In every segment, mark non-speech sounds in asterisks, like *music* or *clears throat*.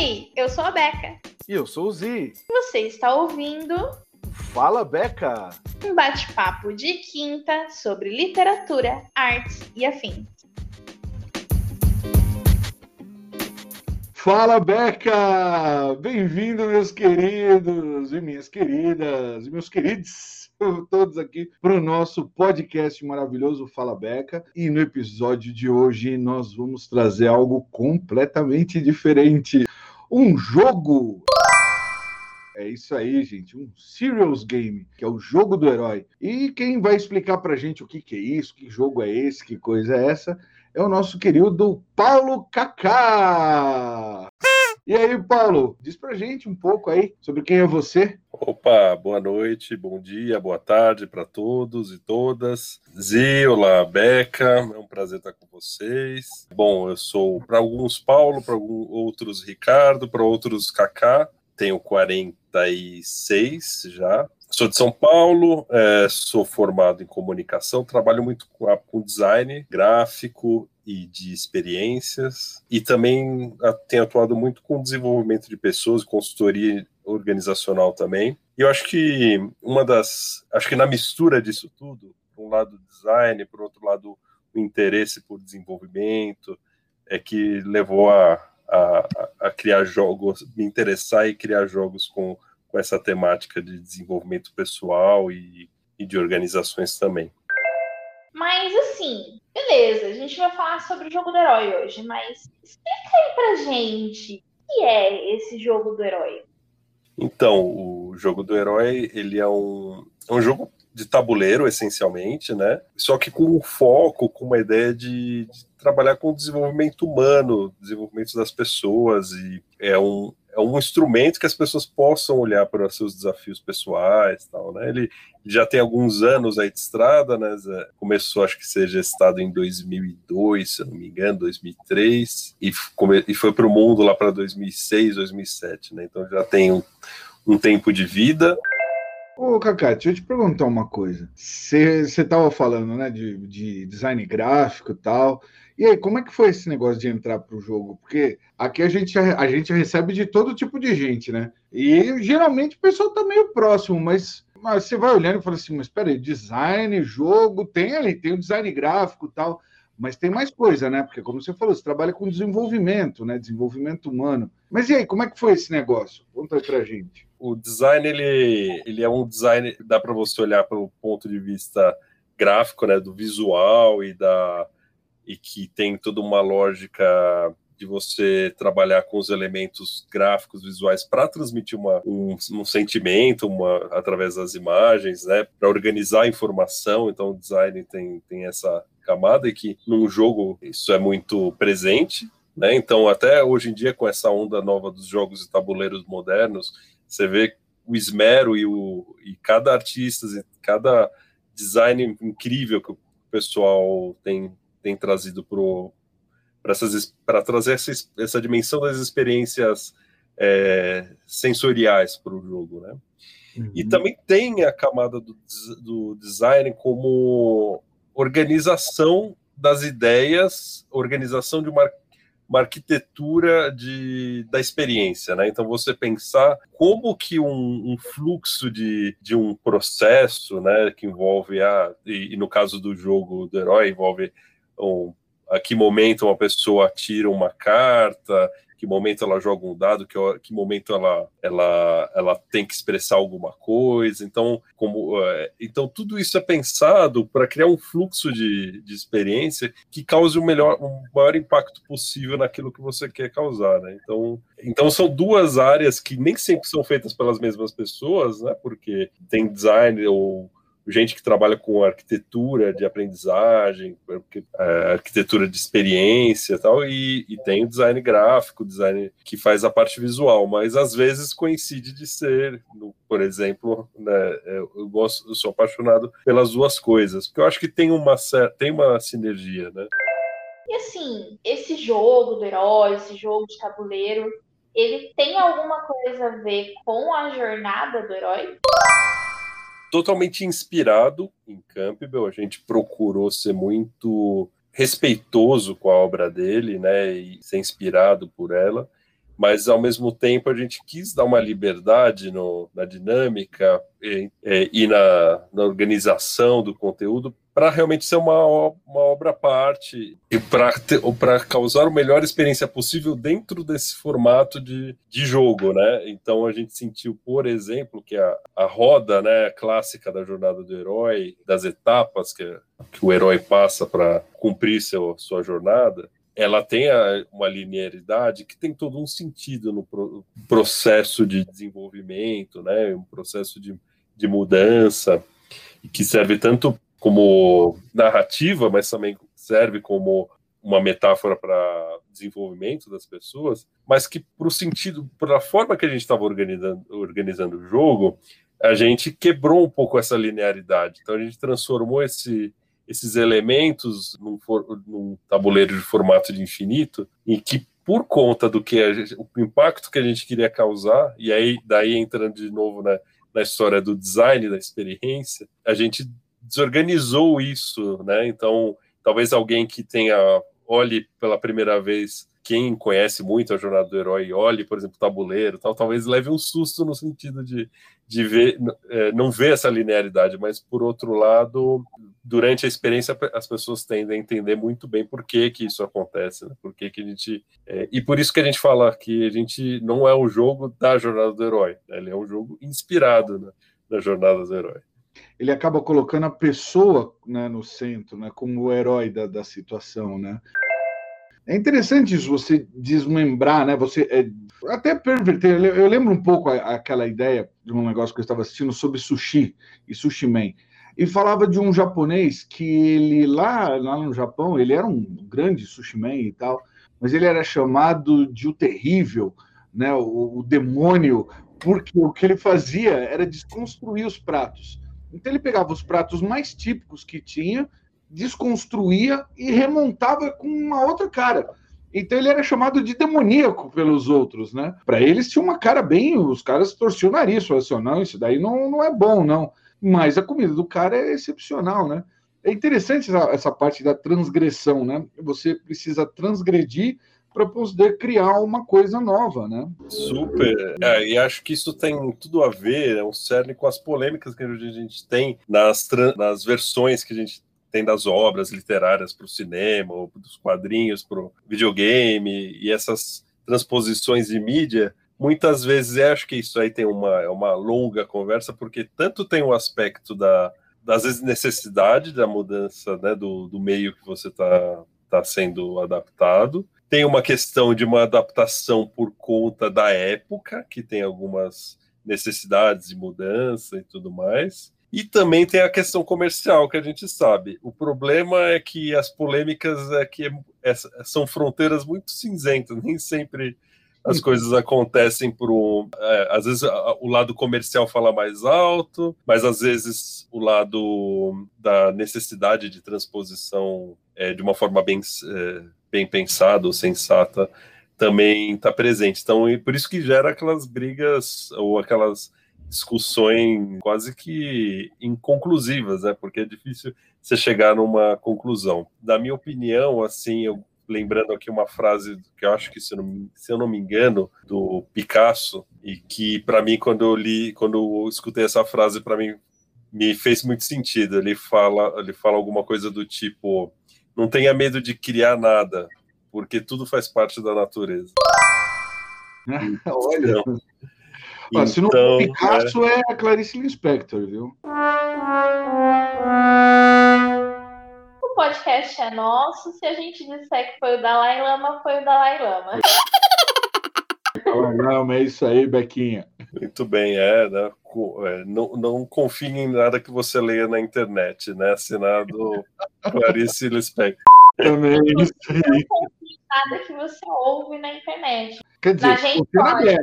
aí, eu sou a Beca. E eu sou o Zi. Você está ouvindo Fala Beca! Um bate-papo de quinta sobre literatura, artes e afins. Fala Beca! Bem-vindo, meus queridos e minhas queridas, e meus queridos, todos aqui para o nosso podcast maravilhoso Fala Beca. E no episódio de hoje nós vamos trazer algo completamente diferente: um jogo. É isso aí, gente. Um Serious Game, que é o jogo do herói. E quem vai explicar pra gente o que, que é isso, que jogo é esse, que coisa é essa, é o nosso querido Paulo Kaká. E aí, Paulo, diz pra gente um pouco aí sobre quem é você. Opa, boa noite, bom dia, boa tarde para todos e todas. Zi, olá, Beca, é um prazer estar com vocês. Bom, eu sou para alguns Paulo, para outros Ricardo, para outros Kaká. Tenho 46 já, Sou de São Paulo, é, sou formado em comunicação, trabalho muito com, com, design gráfico e de experiências, e também tenho atuado muito com desenvolvimento de pessoas, consultoria organizacional também. E eu acho que uma das. Acho que na mistura disso tudo, por um lado design, por outro lado o interesse por desenvolvimento, é que levou a, a, a criar jogos, me interessar e criar jogos com com essa temática de desenvolvimento pessoal e, e de organizações também. Mas assim, beleza, a gente vai falar sobre o jogo do herói hoje, mas explica aí pra gente o que é esse jogo do herói. Então, o jogo do herói, ele é um, é um jogo de tabuleiro, essencialmente, né? Só que com um foco, com uma ideia de, de trabalhar com o desenvolvimento humano, desenvolvimento das pessoas, e é um, é um instrumento que as pessoas possam olhar para os seus desafios pessoais tal, né? Ele já tem alguns anos aí de estrada, né? Começou, acho que seja gestado em 2002, se não me engano, 2003, e, e foi para o mundo lá para 2006, 2007, né? Então já tem um, um tempo de vida. Ô, Cacá, deixa eu te perguntar uma coisa. Você estava falando, né, de, de design gráfico e tal. E aí, como é que foi esse negócio de entrar para o jogo? Porque aqui a gente, a gente recebe de todo tipo de gente, né? E geralmente o pessoal está meio próximo, mas, mas você vai olhando e fala assim, mas espera aí, design, jogo, tem ali, tem o design gráfico e tal, mas tem mais coisa, né? Porque como você falou, você trabalha com desenvolvimento, né? Desenvolvimento humano. Mas e aí, como é que foi esse negócio? Conta aí pra gente. O design, ele, ele é um design, dá para você olhar pelo ponto de vista gráfico, né? Do visual e da e que tem toda uma lógica de você trabalhar com os elementos gráficos visuais para transmitir uma, um, um, sentimento uma, através das imagens, né, para organizar a informação. Então, o design tem, tem essa camada e que num jogo isso é muito presente. Né? Então, até hoje em dia, com essa onda nova dos jogos e tabuleiros modernos, você vê o esmero e, o, e cada artista, e cada design incrível que o pessoal tem tem trazido para trazer essa, essa dimensão das experiências é, sensoriais para o jogo, né? Uhum. E também tem a camada do, do design como organização das ideias, organização de uma, uma arquitetura de, da experiência, né? Então você pensar como que um, um, fluxo de, de um processo, né, que envolve a e, e no caso do jogo do herói envolve ou a que momento uma pessoa tira uma carta, que momento ela joga um dado, que, que momento ela, ela, ela tem que expressar alguma coisa. Então, como, é, então tudo isso é pensado para criar um fluxo de, de experiência que cause o melhor, o maior impacto possível naquilo que você quer causar. Né? Então, então são duas áreas que nem sempre são feitas pelas mesmas pessoas, né? porque tem design ou gente que trabalha com arquitetura de aprendizagem, é, arquitetura de experiência tal, e, e tem o design gráfico, design que faz a parte visual, mas às vezes coincide de ser, no, por exemplo, né, eu, gosto, eu sou apaixonado pelas duas coisas, porque eu acho que tem uma, tem uma sinergia, né? E assim, esse jogo do herói, esse jogo de tabuleiro, ele tem alguma coisa a ver com a jornada do herói? Totalmente inspirado em Campbell. A gente procurou ser muito respeitoso com a obra dele, né, e ser inspirado por ela, mas ao mesmo tempo a gente quis dar uma liberdade no, na dinâmica e, e na, na, organização do conteúdo para realmente ser uma, uma obra à parte e para causar a melhor experiência possível dentro desse formato de, de jogo, né? Então a gente sentiu, por exemplo, que a, a roda né, clássica da jornada do herói, das etapas que, que o herói passa para cumprir seu, sua jornada, ela tem uma linearidade que tem todo um sentido no processo de desenvolvimento, né? um processo de, de mudança, que serve tanto como narrativa, mas também serve como uma metáfora para desenvolvimento das pessoas, mas que para o sentido, para a forma que a gente estava organizando, organizando o jogo, a gente quebrou um pouco essa linearidade. Então a gente transformou esse, esses elementos num, for, num, tabuleiro de formato de infinito, em que por conta do que gente, o impacto que a gente queria causar, e aí daí entrando de novo na, na história do design da experiência, a gente desorganizou isso, né? Então, talvez alguém que tenha olhe pela primeira vez quem conhece muito a jornada do herói olhe, por exemplo, o tabuleiro, tal, talvez leve um susto no sentido de, de ver, é, não ver essa linearidade, mas por outro lado, durante a experiência as pessoas tendem a entender muito bem por que que isso acontece, né? por que que a gente é, e por isso que a gente fala que a gente não é um jogo da jornada do herói, né? ele é um jogo inspirado né, na jornada do herói ele acaba colocando a pessoa né, no centro, né, como o herói da, da situação, né? É interessante isso, você desmembrar, né? Você é, até perverter. Eu lembro um pouco aquela ideia de um negócio que eu estava assistindo sobre sushi e sushi man. E falava de um japonês que ele lá, lá no Japão, ele era um grande sushi man e tal, mas ele era chamado de o terrível, né? O, o demônio, porque o que ele fazia era desconstruir os pratos. Então ele pegava os pratos mais típicos que tinha, desconstruía e remontava com uma outra cara. Então ele era chamado de demoníaco pelos outros, né? Para eles tinha uma cara bem, os caras torciam o nariz, falavam assim, não, isso daí não, não é bom, não. Mas a comida do cara é excepcional, né? É interessante essa, essa parte da transgressão, né? Você precisa transgredir para poder criar uma coisa nova, né? Super. É, e acho que isso tem tudo a ver, é um cerne com as polêmicas que a gente tem nas, nas versões que a gente tem das obras literárias para o cinema, ou dos quadrinhos para o videogame, e essas transposições de mídia, muitas vezes eu acho que isso aí tem uma, é uma longa conversa, porque tanto tem o aspecto da, às vezes, necessidade da mudança né, do, do meio que você está tá sendo adaptado, tem uma questão de uma adaptação por conta da época, que tem algumas necessidades de mudança e tudo mais. E também tem a questão comercial, que a gente sabe. O problema é que as polêmicas é que é, é, são fronteiras muito cinzentas, nem sempre as uhum. coisas acontecem por um. É, às vezes o lado comercial fala mais alto, mas às vezes o lado da necessidade de transposição é, de uma forma bem é, bem pensada ou sensata também está presente. Então, por isso que gera aquelas brigas ou aquelas discussões quase que inconclusivas, né? Porque é difícil você chegar numa conclusão. Da minha opinião, assim, eu lembrando aqui uma frase que eu acho que se eu não, se eu não me engano do Picasso e que para mim quando eu li, quando eu escutei essa frase para mim me fez muito sentido. Ele fala, ele fala alguma coisa do tipo não tenha medo de criar nada, porque tudo faz parte da natureza. *laughs* Olha. Então, ah, se não for Picasso, é... é a Clarice Lispector, viu? O podcast é nosso. Se a gente disser que foi o Dalai Lama, foi o Dalai Lama. *laughs* Lama, é isso aí, Bequinha. Muito bem, é, né? É, não, não confie em nada que você leia na internet, né? Assinado Clarice Lispector. Também, isso aí. Nada que você ouve na internet. Quer dizer, na gente pode, é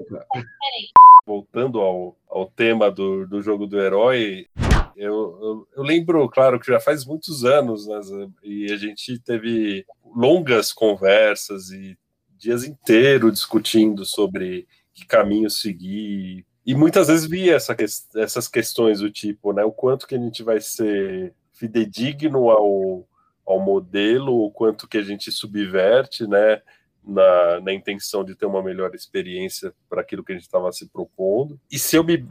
Voltando ao, ao tema do, do jogo do herói, eu, eu, eu, lembro, claro, que já faz muitos anos, né, e a gente teve longas conversas e dias inteiros discutindo sobre que caminho seguir. E muitas vezes via essa, essas questões do tipo, né, o quanto que a gente vai ser fidedigno ao, ao modelo, o quanto que a gente subverte, né, na, na intenção de ter uma melhor experiência para aquilo que a gente estava se propondo. E se eu me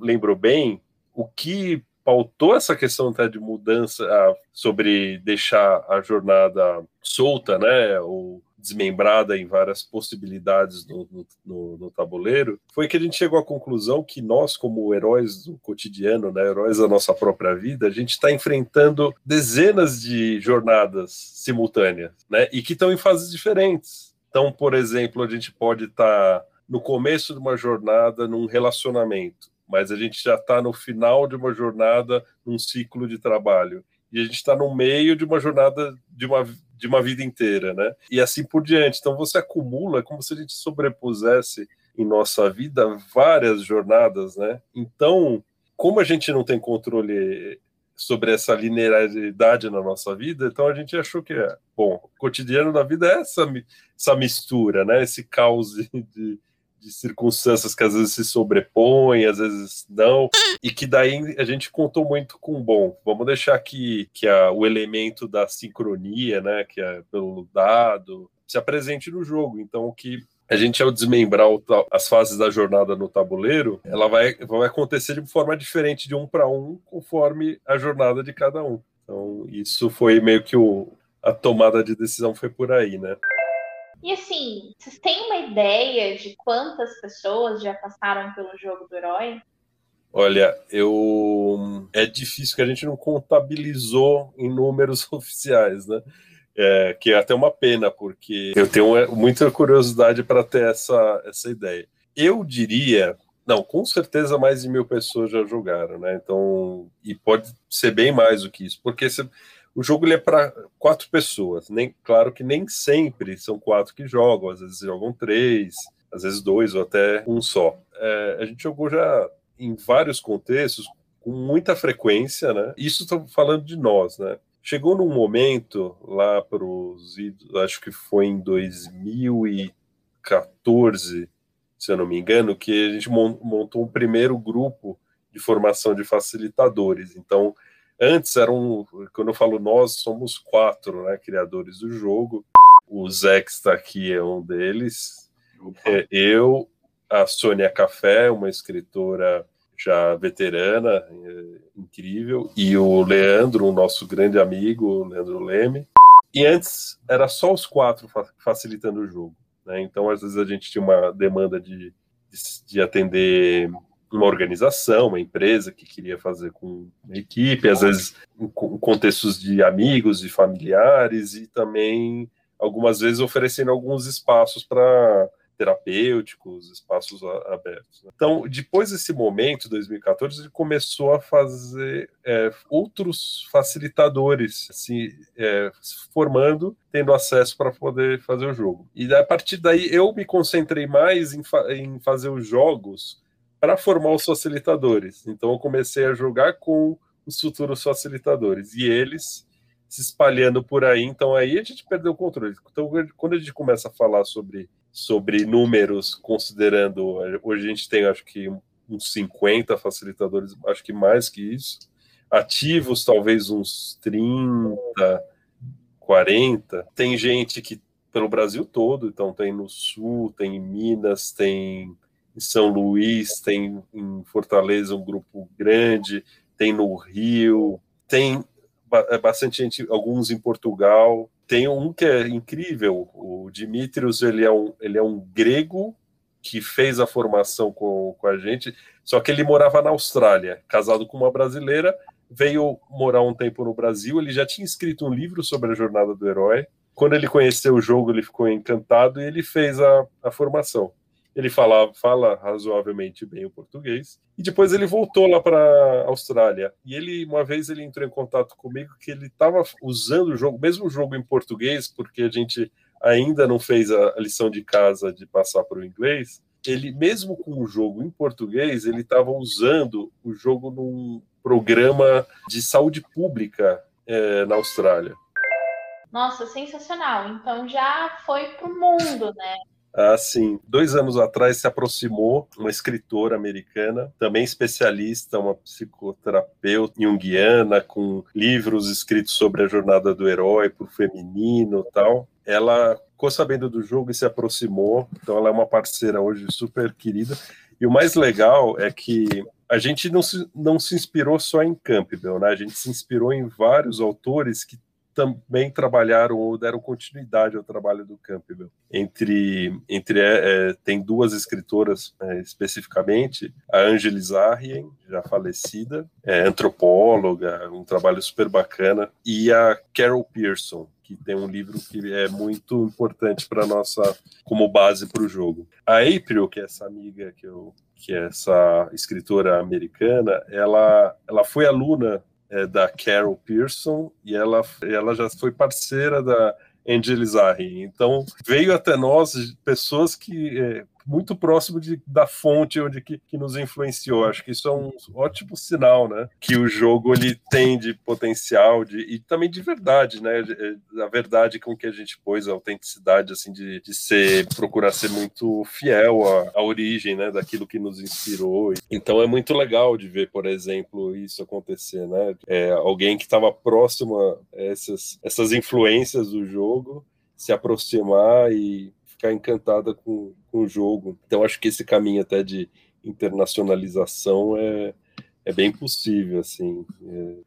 lembro bem, o que pautou essa questão até de mudança sobre deixar a jornada solta, né, ou desmembrada em várias possibilidades no, no, no, tabuleiro, foi que a gente chegou à conclusão que nós, como heróis do cotidiano, né, heróis da nossa própria vida, a gente está enfrentando dezenas de jornadas simultâneas, né, e que estão em fases diferentes. Então, por exemplo, a gente pode estar tá no começo de uma jornada num relacionamento mas a gente já está no final de uma jornada, num ciclo de trabalho. E a gente está no meio de uma jornada de uma, de uma vida inteira, né? E assim por diante. Então você acumula, é como se a gente sobrepusesse em nossa vida várias jornadas, né? Então, como a gente não tem controle sobre essa linearidade na nossa vida, então a gente achou que é bom, o cotidiano da vida é essa, essa mistura, né? Esse caos de, de circunstâncias que às vezes se sobrepõem, às vezes não, e que daí a gente contou muito com bom. Vamos deixar aqui que a, o elemento da sincronia, né, que é pelo dado, se apresente no jogo. Então, o que a gente, ao desmembrar o, as fases da jornada no tabuleiro, ela vai, vai acontecer de forma diferente de um para um, conforme a jornada de cada um. Então, isso foi meio que o, a tomada de decisão foi por aí, né? E assim, vocês têm uma ideia de quantas pessoas já passaram pelo jogo do herói? Olha, eu é difícil que a gente não contabilizou em números *laughs* oficiais, né? É, que é até uma pena, porque eu tenho é, muita curiosidade para ter essa, essa ideia. Eu diria, não, com certeza mais de mil pessoas já jogaram, né? Então, e pode ser bem mais do que isso, porque você o jogo ele é para quatro pessoas. Nem, claro que nem sempre são quatro que jogam, às vezes jogam três, às vezes dois ou até um só. É, a gente jogou já em vários contextos com muita frequência, né? Isso estamos falando de nós, né? Chegou num momento lá para os, acho que foi em 2014, se eu não me engano, que a gente montou um primeiro grupo de formação de facilitadores. Então, Antes eram, quando eu falo nós, somos quatro, né, criadores do jogo. O Zé que está aqui é um deles. É, eu, a Sônia Café, uma escritora já veterana, é, incrível, e o Leandro, o nosso grande amigo, o Leandro Leme. E antes era só os quatro facilitando o jogo. Né? Então, às vezes, a gente tinha uma demanda de, de, de atender uma organização, uma empresa que queria fazer com equipe, às vezes em contextos de amigos e familiares, e também algumas vezes oferecendo alguns espaços para terapêuticos, espaços abertos. Né? Então, depois desse momento, 2014, ele começou a fazer é, outros facilitadores, assim, é, formando, tendo acesso para poder fazer o jogo. E a partir daí eu me concentrei mais em, fa em fazer os jogos para formar os facilitadores. Então eu comecei a jogar com os futuros facilitadores e eles se espalhando por aí. Então aí a gente perdeu o controle. Então quando a gente começa a falar sobre sobre números, considerando hoje a gente tem acho que uns 50 facilitadores, acho que mais que isso. Ativos talvez uns 30, 40. Tem gente que pelo Brasil todo, então tem no sul, tem em Minas, tem em São Luís, tem em Fortaleza um grupo grande, tem no Rio, tem é bastante gente, alguns em Portugal. Tem um que é incrível, o Dimitrios, ele é um, ele é um grego que fez a formação com, com a gente, só que ele morava na Austrália, casado com uma brasileira, veio morar um tempo no Brasil, ele já tinha escrito um livro sobre a jornada do herói. Quando ele conheceu o jogo, ele ficou encantado e ele fez a, a formação. Ele fala, fala razoavelmente bem o português. E depois ele voltou lá para a Austrália. E ele, uma vez, ele entrou em contato comigo que ele estava usando o jogo, mesmo o jogo em português, porque a gente ainda não fez a lição de casa de passar para o inglês. Ele, mesmo com o jogo em português, ele estava usando o jogo num programa de saúde pública é, na Austrália. Nossa, sensacional. Então já foi para o mundo, né? Ah, sim. Dois anos atrás se aproximou uma escritora americana, também especialista, uma psicoterapeuta junguiana, com livros escritos sobre a jornada do herói para o feminino tal. Ela ficou sabendo do jogo e se aproximou, então ela é uma parceira hoje super querida. E o mais legal é que a gente não se, não se inspirou só em Campbell, né? A gente se inspirou em vários autores que também trabalharam ou deram continuidade ao trabalho do Campbell. Entre, entre é, é, tem duas escritoras é, especificamente, a Angelis Arrien, já falecida, é, antropóloga, um trabalho super bacana, e a Carol Pearson, que tem um livro que é muito importante para nossa como base para o jogo. A April, que é essa amiga que eu que é essa escritora americana, ela ela foi aluna é, da Carol Pearson e ela, ela já foi parceira da Angelizarri. Então veio até nós pessoas que é, muito próximo de, da fonte onde que, que, nos influenciou. Acho que isso é um ótimo sinal, né? Que o jogo ele tem de potencial de, e também de verdade, né? A verdade com que a gente pôs, a autenticidade, assim, de, de ser, procurar ser muito fiel à, à origem, né? Daquilo que nos inspirou. Então é muito legal de ver, por exemplo, isso acontecer, né? É, alguém que estava próximo a essas, essas influências do jogo se aproximar e ficar encantada com, com o jogo. Então acho que esse caminho até de internacionalização é, é bem possível, assim,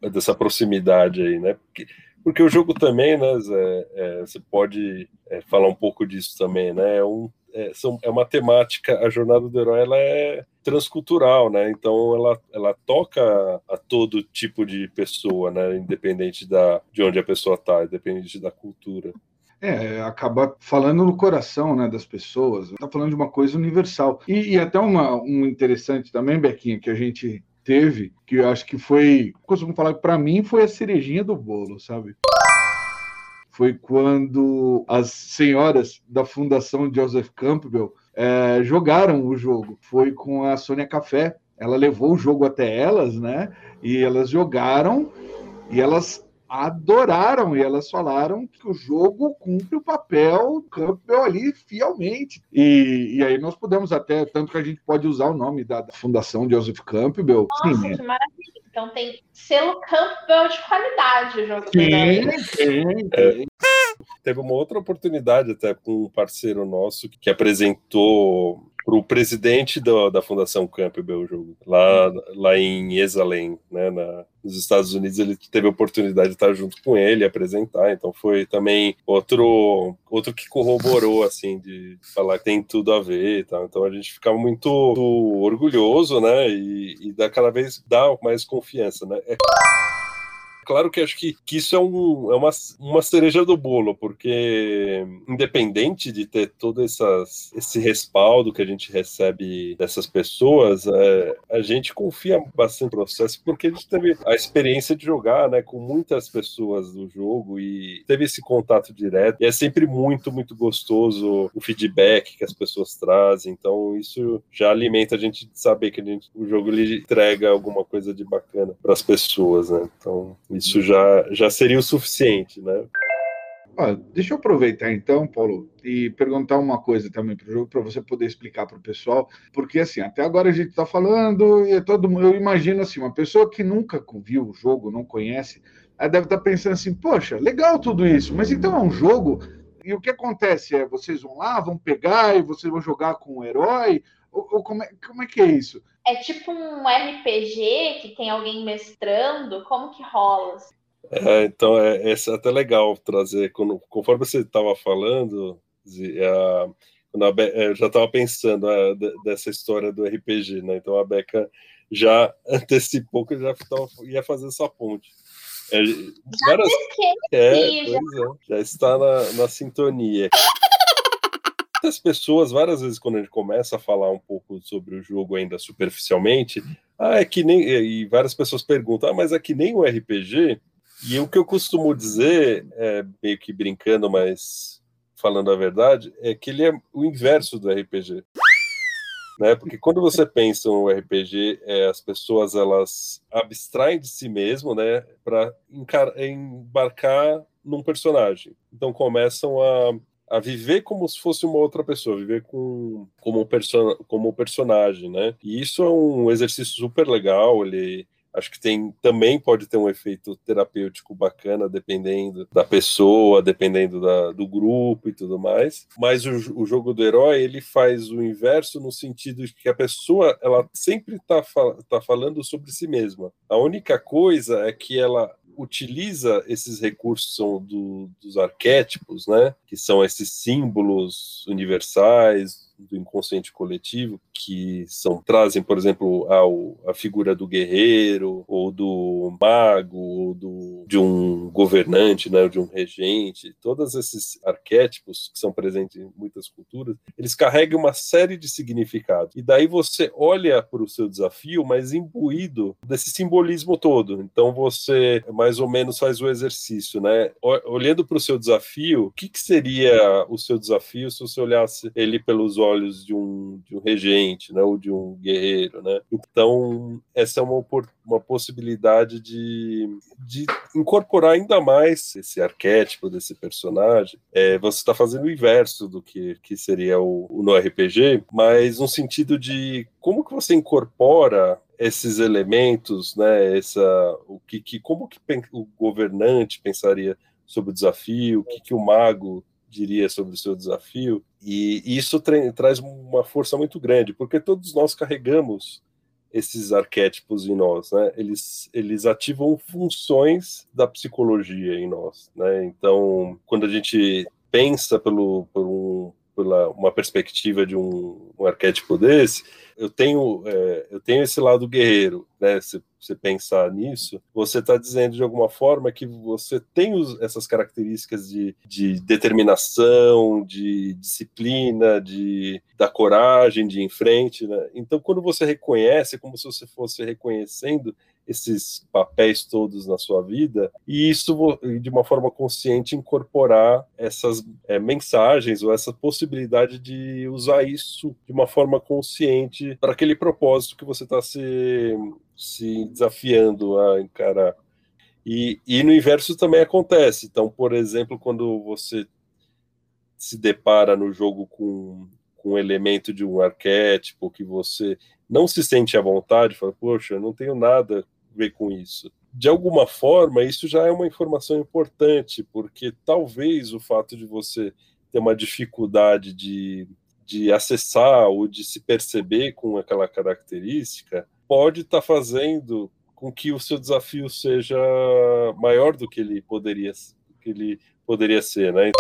é, dessa proximidade aí, né? Porque, porque o jogo também, né, Zé, é, você pode é, falar um pouco disso também, né? É, um, é, são, é uma temática, a jornada do herói ela é transcultural, né? Então ela, ela toca a todo tipo de pessoa, né? Independente da, de onde a pessoa está, independente da cultura. É, acaba falando no coração né, das pessoas, está falando de uma coisa universal. E, e até uma, um interessante também, Bequinha, que a gente teve, que eu acho que foi, costumo falar para mim foi a cerejinha do bolo, sabe? Foi quando as senhoras da Fundação Joseph Campbell é, jogaram o jogo. Foi com a Sônia Café. Ela levou o jogo até elas, né? E elas jogaram e elas adoraram e elas falaram que o jogo cumpre o papel Campbell ali fielmente. E, e aí nós podemos até, tanto que a gente pode usar o nome da, da Fundação Joseph Campbell. Nossa, Sim, que maravilha. Então tem selo Campbell de qualidade o jogo. Sim, tem, tem. Teve uma outra oportunidade até com um parceiro nosso que apresentou o presidente da Fundação Campbell o jogo, lá, lá em Exalém, né, na, nos Estados Unidos, ele teve a oportunidade de estar junto com ele, apresentar, então foi também outro outro que corroborou, assim, de falar que tem tudo a ver, tá? então a gente ficava muito, muito orgulhoso, né, e, e dá cada vez dá mais confiança, né. É claro que acho que, que isso é, um, é uma, uma cereja do bolo, porque independente de ter todo essas, esse respaldo que a gente recebe dessas pessoas, é, a gente confia bastante no processo, porque a gente teve a experiência de jogar né, com muitas pessoas do jogo e teve esse contato direto. E é sempre muito, muito gostoso o feedback que as pessoas trazem. Então, isso já alimenta a gente de saber que a gente, o jogo lhe entrega alguma coisa de bacana para as pessoas. Né? Então, isso já, já seria o suficiente, né? Ah, deixa eu aproveitar então, Paulo, e perguntar uma coisa também para o jogo, para você poder explicar para o pessoal, porque assim, até agora a gente está falando e todo mundo, eu imagino assim, uma pessoa que nunca viu o jogo, não conhece, deve estar tá pensando assim, poxa, legal tudo isso, mas então é um jogo, e o que acontece é, vocês vão lá, vão pegar e vocês vão jogar com o herói, ou, ou como, é, como é que é isso? É tipo um RPG que tem alguém mestrando? Como que rola? É, então, é, é até legal trazer. Quando, conforme você estava falando, a, a Be, é, eu já estava pensando a, dessa história do RPG, né? Então a Beca já *laughs* antecipou que já tava, ia fazer essa ponte. É, já várias, é, já. É, já está na, na sintonia muitas pessoas, várias vezes, quando a gente começa a falar um pouco sobre o jogo ainda superficialmente, ah, é que nem. E várias pessoas perguntam, ah, mas é que nem o RPG. E o que eu costumo dizer, é, meio que brincando, mas falando a verdade, é que ele é o inverso do RPG. Né? Porque quando você pensa no RPG, é, as pessoas elas abstraem de si mesmo, né, para embarcar num personagem. Então começam a a viver como se fosse uma outra pessoa, viver com, como, person, como personagem, né? E isso é um exercício super legal, ele Acho que tem também pode ter um efeito terapêutico bacana, dependendo da pessoa, dependendo da, do grupo e tudo mais. Mas o, o, jogo do herói ele faz o inverso no sentido de que a pessoa ela sempre está tá falando sobre si mesma. A única coisa é que ela utiliza esses recursos do, dos arquétipos, né, que são esses símbolos universais do inconsciente coletivo, que são trazem, por exemplo, a figura do guerreiro, ou do mago, ou do, de um governante, né, de um regente, todos esses arquétipos que são presentes em muitas culturas, eles carregam uma série de significados. E daí você olha para o seu desafio, mas imbuído desse simbolismo todo. Então você mais ou menos faz o exercício, né? Olhando para o seu desafio, o que, que seria o seu desafio se você olhasse ele pelos olhos olhos de um, de um regente, né, ou de um guerreiro, né? Então, essa é uma, uma possibilidade de, de incorporar ainda mais esse arquétipo desse personagem. É, você está fazendo o inverso do que, que seria o, o no RPG, mas no sentido de como que você incorpora esses elementos, né? Essa, o que, que como que o governante pensaria sobre o desafio, o que, que o mago diria sobre o seu desafio. E isso traz uma força muito grande, porque todos nós carregamos esses arquétipos em nós, né? Eles, eles ativam funções da psicologia em nós, né? Então, quando a gente pensa pelo, por um, pela uma perspectiva de um, um arquétipo desse, eu tenho, é, eu tenho esse lado guerreiro, né? Se você pensar nisso, você está dizendo de alguma forma que você tem os, essas características de, de determinação, de disciplina, de da coragem de ir em frente, né? Então, quando você reconhece, como se você fosse reconhecendo esses papéis todos na sua vida e isso de uma forma consciente incorporar essas é, mensagens ou essa possibilidade de usar isso de uma forma consciente para aquele propósito que você está se, se desafiando a encarar. E, e no inverso também acontece. Então, por exemplo, quando você se depara no jogo com, com um elemento de um arquétipo que você não se sente à vontade, fala, poxa, eu não tenho nada a ver com isso. De alguma forma, isso já é uma informação importante, porque talvez o fato de você ter uma dificuldade de, de acessar ou de se perceber com aquela característica pode estar tá fazendo com que o seu desafio seja maior do que ele poderia, que ele poderia ser, né?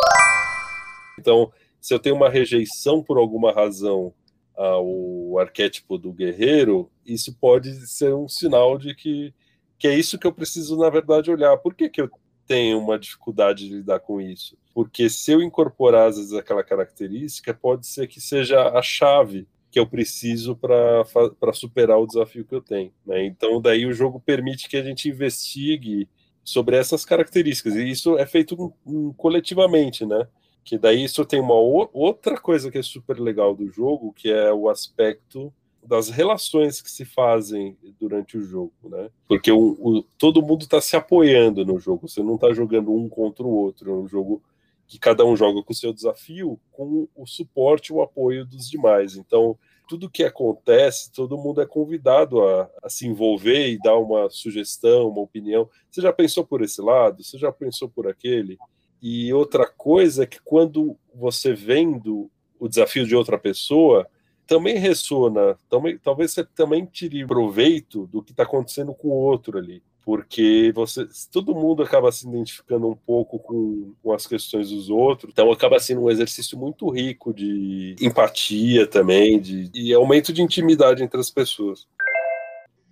Então, se eu tenho uma rejeição por alguma razão ao arquétipo do guerreiro, isso pode ser um sinal de que, que é isso que eu preciso, na verdade, olhar. Por que, que eu tenho uma dificuldade de lidar com isso? Porque se eu incorporar, às vezes, aquela característica, pode ser que seja a chave que eu preciso para superar o desafio que eu tenho. Né? Então, daí o jogo permite que a gente investigue sobre essas características. E isso é feito um, coletivamente, né? Que daí isso tem uma outra coisa que é super legal do jogo, que é o aspecto das relações que se fazem durante o jogo, né? Porque o, o todo mundo está se apoiando no jogo. Você não está jogando um contra o outro. É um jogo que cada um joga com o seu desafio, com o suporte e o apoio dos demais. Então, tudo que acontece, todo mundo é convidado a, a, se envolver e dar uma sugestão, uma opinião. Você já pensou por esse lado? Você já pensou por aquele? E outra coisa é que quando você vendo o desafio de outra pessoa, também ressona, também, talvez você também tire proveito do que está acontecendo com o outro ali porque você, todo mundo acaba se identificando um pouco com, com as questões dos outros, então acaba sendo um exercício muito rico de empatia também, de, e aumento de intimidade entre as pessoas.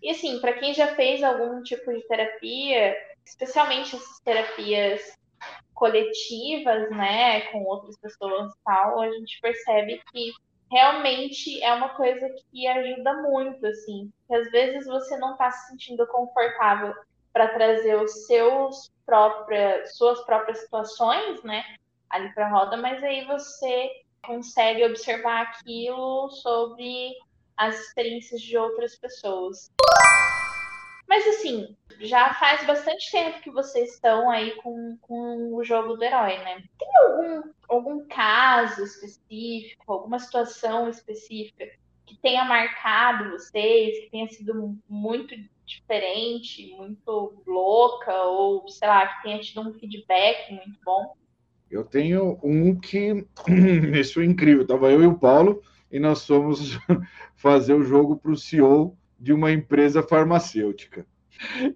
E assim, para quem já fez algum tipo de terapia, especialmente essas terapias coletivas, né, com outras pessoas e tal, a gente percebe que realmente é uma coisa que ajuda muito, assim. Porque às vezes você não está se sentindo confortável para trazer os seus próprias, suas próprias situações, né, ali para a roda, mas aí você consegue observar aquilo sobre as experiências de outras pessoas. Mas assim, já faz bastante tempo que vocês estão aí com, com o jogo do herói, né? Tem algum algum caso específico, alguma situação específica que tenha marcado vocês, que tenha sido muito diferente, muito louca, ou sei lá, que tenha tido um feedback muito bom? Eu tenho um que *clears throat* esse foi incrível. Tava eu e o Paulo e nós fomos *laughs* fazer o jogo para o CEO de uma empresa farmacêutica.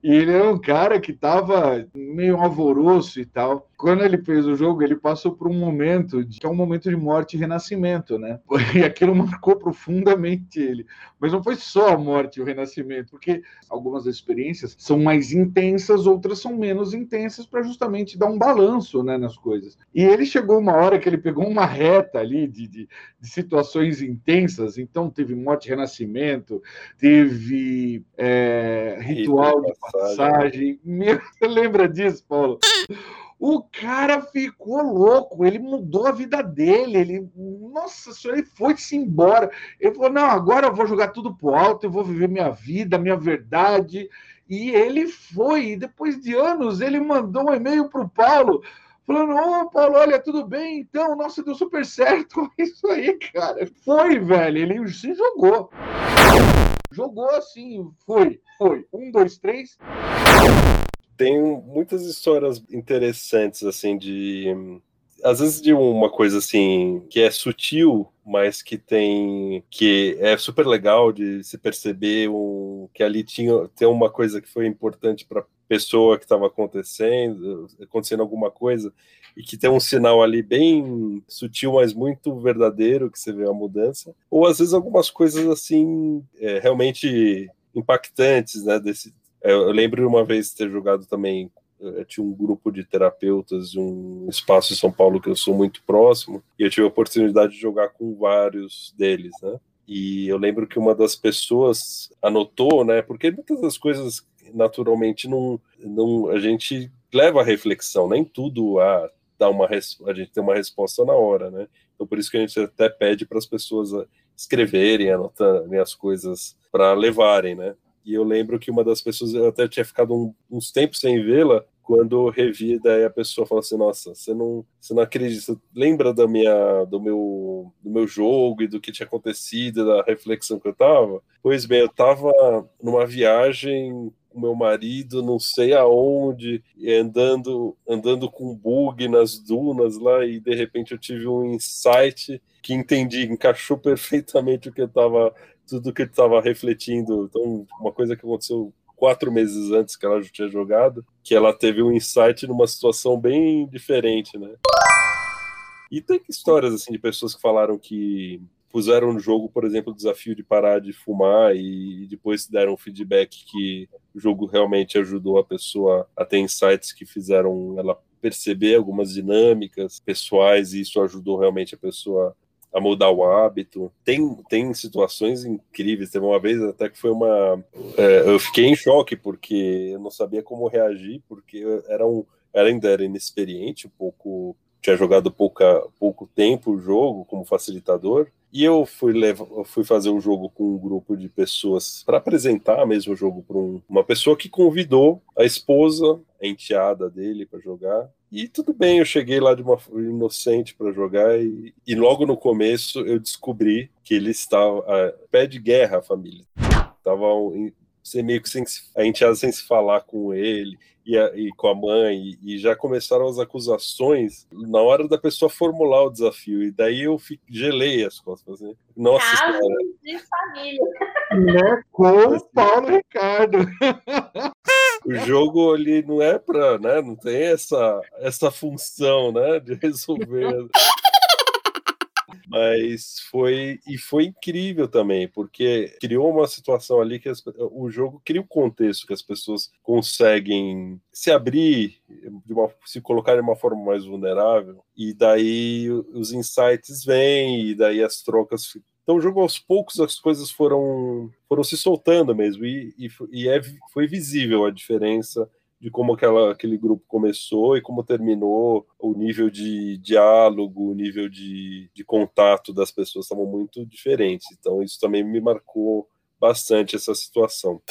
E ele é um cara que estava meio alvoroço e tal. Quando ele fez o jogo, ele passou por um momento de, que é um momento de morte e renascimento, né? *laughs* E aquilo marcou profundamente ele. Mas não foi só a morte e o renascimento, porque algumas experiências são mais intensas, outras são menos intensas para justamente dar um balanço, né, nas coisas. E ele chegou uma hora que ele pegou uma reta ali de, de, de situações intensas. Então teve morte e renascimento, teve é, ritual ritual de passagem. Meu, *laughs* você lembra disso, Paulo? O cara ficou louco, ele mudou a vida dele. Ele, nossa senhora, ele foi-se embora. Ele falou: Não, agora eu vou jogar tudo pro alto, eu vou viver minha vida, minha verdade. E ele foi. E depois de anos, ele mandou um e-mail pro Paulo falando: Ô, Paulo, olha, tudo bem? Então, nossa, deu super certo. *laughs* Isso aí, cara. Foi, velho. Ele se jogou. Jogou assim, foi, foi. Um, dois, três. Tem muitas histórias interessantes, assim, de. Às vezes de uma coisa assim que é sutil, mas que tem que é super legal de se perceber um, que ali tinha tem uma coisa que foi importante para pessoa que estava acontecendo, acontecendo alguma coisa e que tem um sinal ali bem sutil, mas muito verdadeiro, que você vê a mudança, ou às vezes algumas coisas assim é, realmente impactantes, né? Desse, é, eu lembro de uma vez ter jogado também eu tinha um grupo de terapeutas de um espaço em São Paulo que eu sou muito próximo, e eu tive a oportunidade de jogar com vários deles, né? E eu lembro que uma das pessoas anotou, né? Porque muitas das coisas naturalmente não, não a gente leva a reflexão, nem tudo a dar uma a gente tem uma resposta na hora, né? Então por isso que a gente até pede para as pessoas escreverem, anotarem as coisas para levarem, né? E eu lembro que uma das pessoas, eu até tinha ficado um, uns tempos sem vê-la, quando eu revi, daí a pessoa falou assim, nossa, você não, você não acredita, lembra da minha, do meu, do meu jogo e do que tinha acontecido, da reflexão que eu tava? Pois bem, eu tava numa viagem meu marido, não sei aonde, andando, andando com bug nas dunas lá, e de repente eu tive um insight que entendi, encaixou *laughs* perfeitamente o que eu estava, tudo que eu estava refletindo. Então, uma coisa que aconteceu quatro meses antes que ela já tinha jogado, que ela teve um insight numa situação bem diferente, né? E tem histórias assim de pessoas que falaram que puseram no jogo, por exemplo, o desafio de parar de fumar e depois deram feedback que o jogo realmente ajudou a pessoa a ter insights que fizeram ela perceber algumas dinâmicas pessoais e isso ajudou realmente a pessoa a mudar o hábito. Tem, tem situações incríveis. Teve uma vez até que foi uma. É, eu fiquei em choque porque eu não sabia como reagir, porque era um. Era, ainda era inexperiente, um pouco. Tinha jogado pouca, pouco tempo o jogo como facilitador. E eu fui, levar, fui fazer um jogo com um grupo de pessoas para apresentar mesmo o jogo para um, uma pessoa que convidou a esposa, a enteada dele para jogar. E tudo bem, eu cheguei lá de uma inocente para jogar e, e, logo no começo eu descobri que ele estava uh, pé de guerra a família. Tava você meio que sem, a enteada sem se falar com ele e, a, e com a mãe, e, e, já começaram as acusações na hora da pessoa formular o desafio. E daí eu fiquei, gelei as costas. Né? Nossa Caso de família. Né? Com o Paulo Ricardo. *laughs* o jogo ali não é para, né? Não tem essa, essa função, né? De resolver. *laughs* Mas foi e foi incrível também, porque criou uma situação ali que as, o jogo cria o um contexto que as pessoas conseguem se abrir, uma, se colocar de uma forma mais vulnerável, e daí os insights vêm, e daí as trocas então, o jogo aos poucos as coisas foram, foram se soltando mesmo, e, e, e é, foi visível a diferença de como aquela, aquele grupo começou e como terminou, o nível de diálogo, o nível de, de contato das pessoas estavam muito diferentes. Então, isso também me marcou bastante essa situação.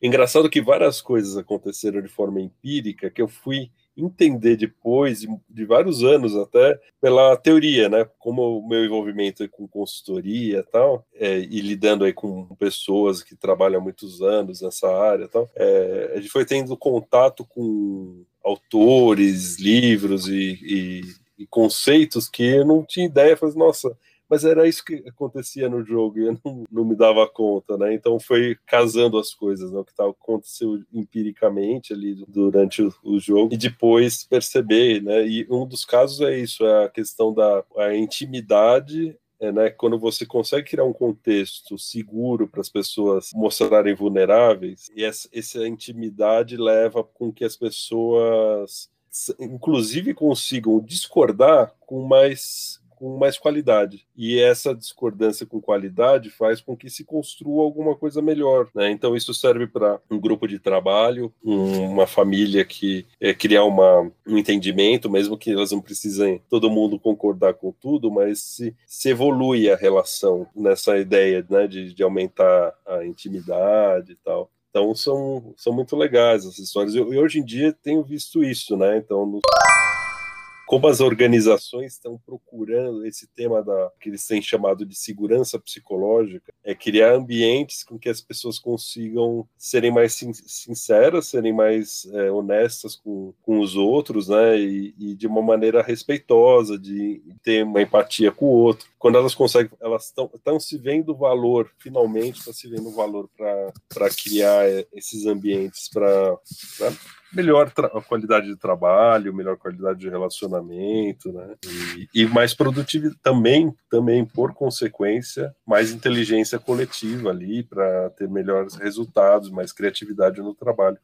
Engraçado que várias coisas aconteceram de forma empírica que eu fui entender depois, de vários anos até, pela teoria, né? Como o meu envolvimento com consultoria e tal, é, e lidando aí com pessoas que trabalham há muitos anos nessa área e tal, é, a gente foi tendo contato com autores, livros e, e, e conceitos que eu não tinha ideia, falei, nossa, mas era isso que acontecia no jogo e eu não, não me dava conta, né? Então foi casando as coisas, né? O que tava, aconteceu empiricamente ali durante o, o, jogo e depois perceber, né? E um dos casos é isso, é a questão da a intimidade é, né, quando você consegue criar um contexto seguro para as pessoas mostrarem vulneráveis, e essa, essa intimidade leva com que as pessoas, inclusive, consigam discordar com mais com mais qualidade. E essa discordância com qualidade faz com que se construa alguma coisa melhor. Né? Então, isso serve para um grupo de trabalho, um, uma família que é, criar uma, um entendimento, mesmo que elas não precisem todo mundo concordar com tudo, mas se, se evolui a relação nessa ideia né, de, de aumentar a intimidade e tal. Então são, são muito legais essas histórias. E hoje em dia tenho visto isso, né? Então, no como as organizações estão procurando esse tema da que eles têm chamado de segurança psicológica, é criar ambientes com que as pessoas consigam serem mais sinceras, serem mais é, honestas com, com os outros, né, e, e, de uma maneira respeitosa, de ter uma empatia com o outro. Quando elas conseguem, elas estão se vendo valor, finalmente está se vendo valor para criar é, esses ambientes para melhor qualidade de trabalho, melhor qualidade de relacionamento, né? E, e, mais produtividade também, também por consequência, mais inteligência coletiva ali para ter melhores resultados, mais criatividade no trabalho.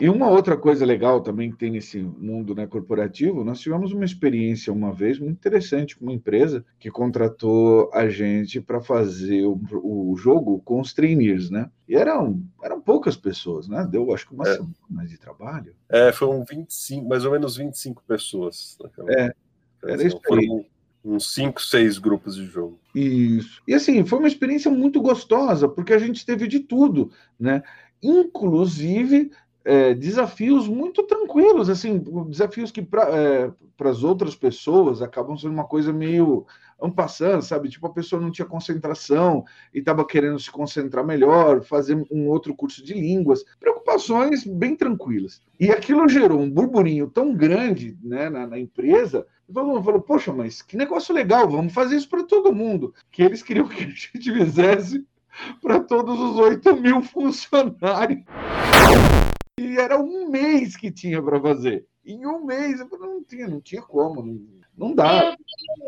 E uma outra coisa legal também que tem nesse mundo né, corporativo, nós tivemos uma experiência uma vez muito interessante com uma empresa que contratou a gente para fazer o, o, jogo com os trainees, né? E eram, eram poucas pessoas, né? Deu acho que uma é. semana de trabalho. É, foram 25, mais ou menos 25 pessoas. Naquela... É, era isso aí. Uns 5, 6 grupos de jogo. Isso. E assim, foi uma experiência muito gostosa, porque a gente teve de tudo, né? Inclusive é, desafios muito tranquilos, assim, desafios que para é, as outras pessoas acabam sendo uma coisa meio passando, sabe? Tipo, a pessoa não tinha concentração e estava querendo se concentrar melhor, fazer um outro curso de línguas, preocupações bem tranquilas. E aquilo gerou um burburinho tão grande né, na, na empresa, todo mundo falou, poxa, mas que negócio legal, vamos fazer isso para todo mundo. Que eles queriam que a gente *laughs* fizesse para todos os 8 mil funcionários. E era um mês que tinha para fazer. Em um mês, eu não tinha, não tinha como, não, não dá. Meu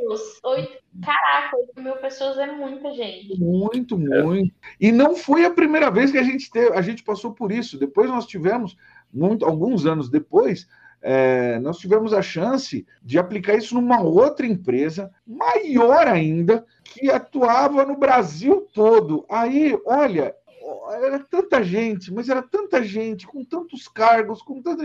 Deus, oito, caraca, 8 mil pessoas é muita gente. Muito, muito. E não foi a primeira vez que a gente teve, a gente passou por isso. Depois nós tivemos, muito, alguns anos depois, é, nós tivemos a chance de aplicar isso numa outra empresa, maior ainda, que atuava no Brasil todo. Aí, olha, era tanta gente, mas era tanta gente, com tantos cargos, com tanta.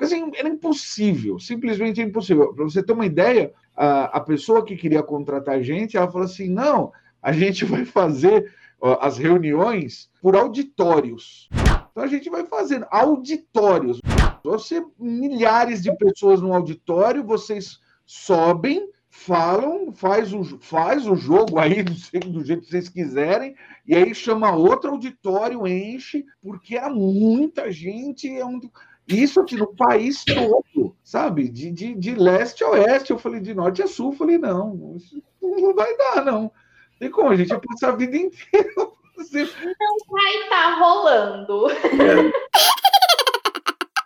Assim, era impossível, simplesmente impossível. Para você ter uma ideia, a, a pessoa que queria contratar a gente, ela falou assim: não, a gente vai fazer as reuniões por auditórios. Então a gente vai fazer auditórios. Você, milhares de pessoas no auditório, vocês sobem falam, faz o, faz o jogo aí do, *laughs* do jeito que vocês quiserem, e aí chama outro auditório, enche, porque era muita gente, é um, isso aqui no país todo, sabe? De, de, de leste a oeste, eu falei, de norte a sul, eu falei, não, isso não vai dar, não. Tem como, a gente ia passar a vida *laughs* inteira. Não vai estar tá rolando. É.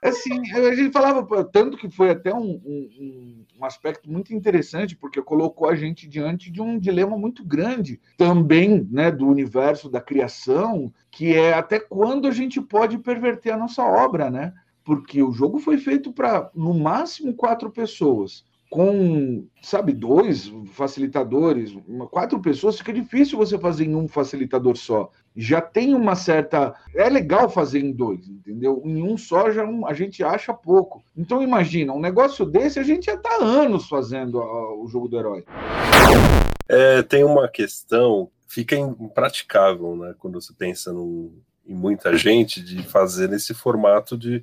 Assim, a gente falava, tanto que foi até um, um, um, aspecto muito interessante, porque colocou a gente diante de um dilema muito grande, também né, do universo da criação, que é até quando a gente pode perverter a nossa obra, né? Porque o jogo foi feito para, no máximo, quatro pessoas com, sabe, dois facilitadores, quatro pessoas, fica difícil você fazer em um facilitador só. Já tem uma certa. É legal fazer em dois, entendeu? Em um só já a gente acha pouco. Então imagina, um negócio desse a gente já está anos fazendo o jogo do herói. É, tem uma questão, fica impraticável, né? Quando você pensa num, em muita gente de fazer nesse formato de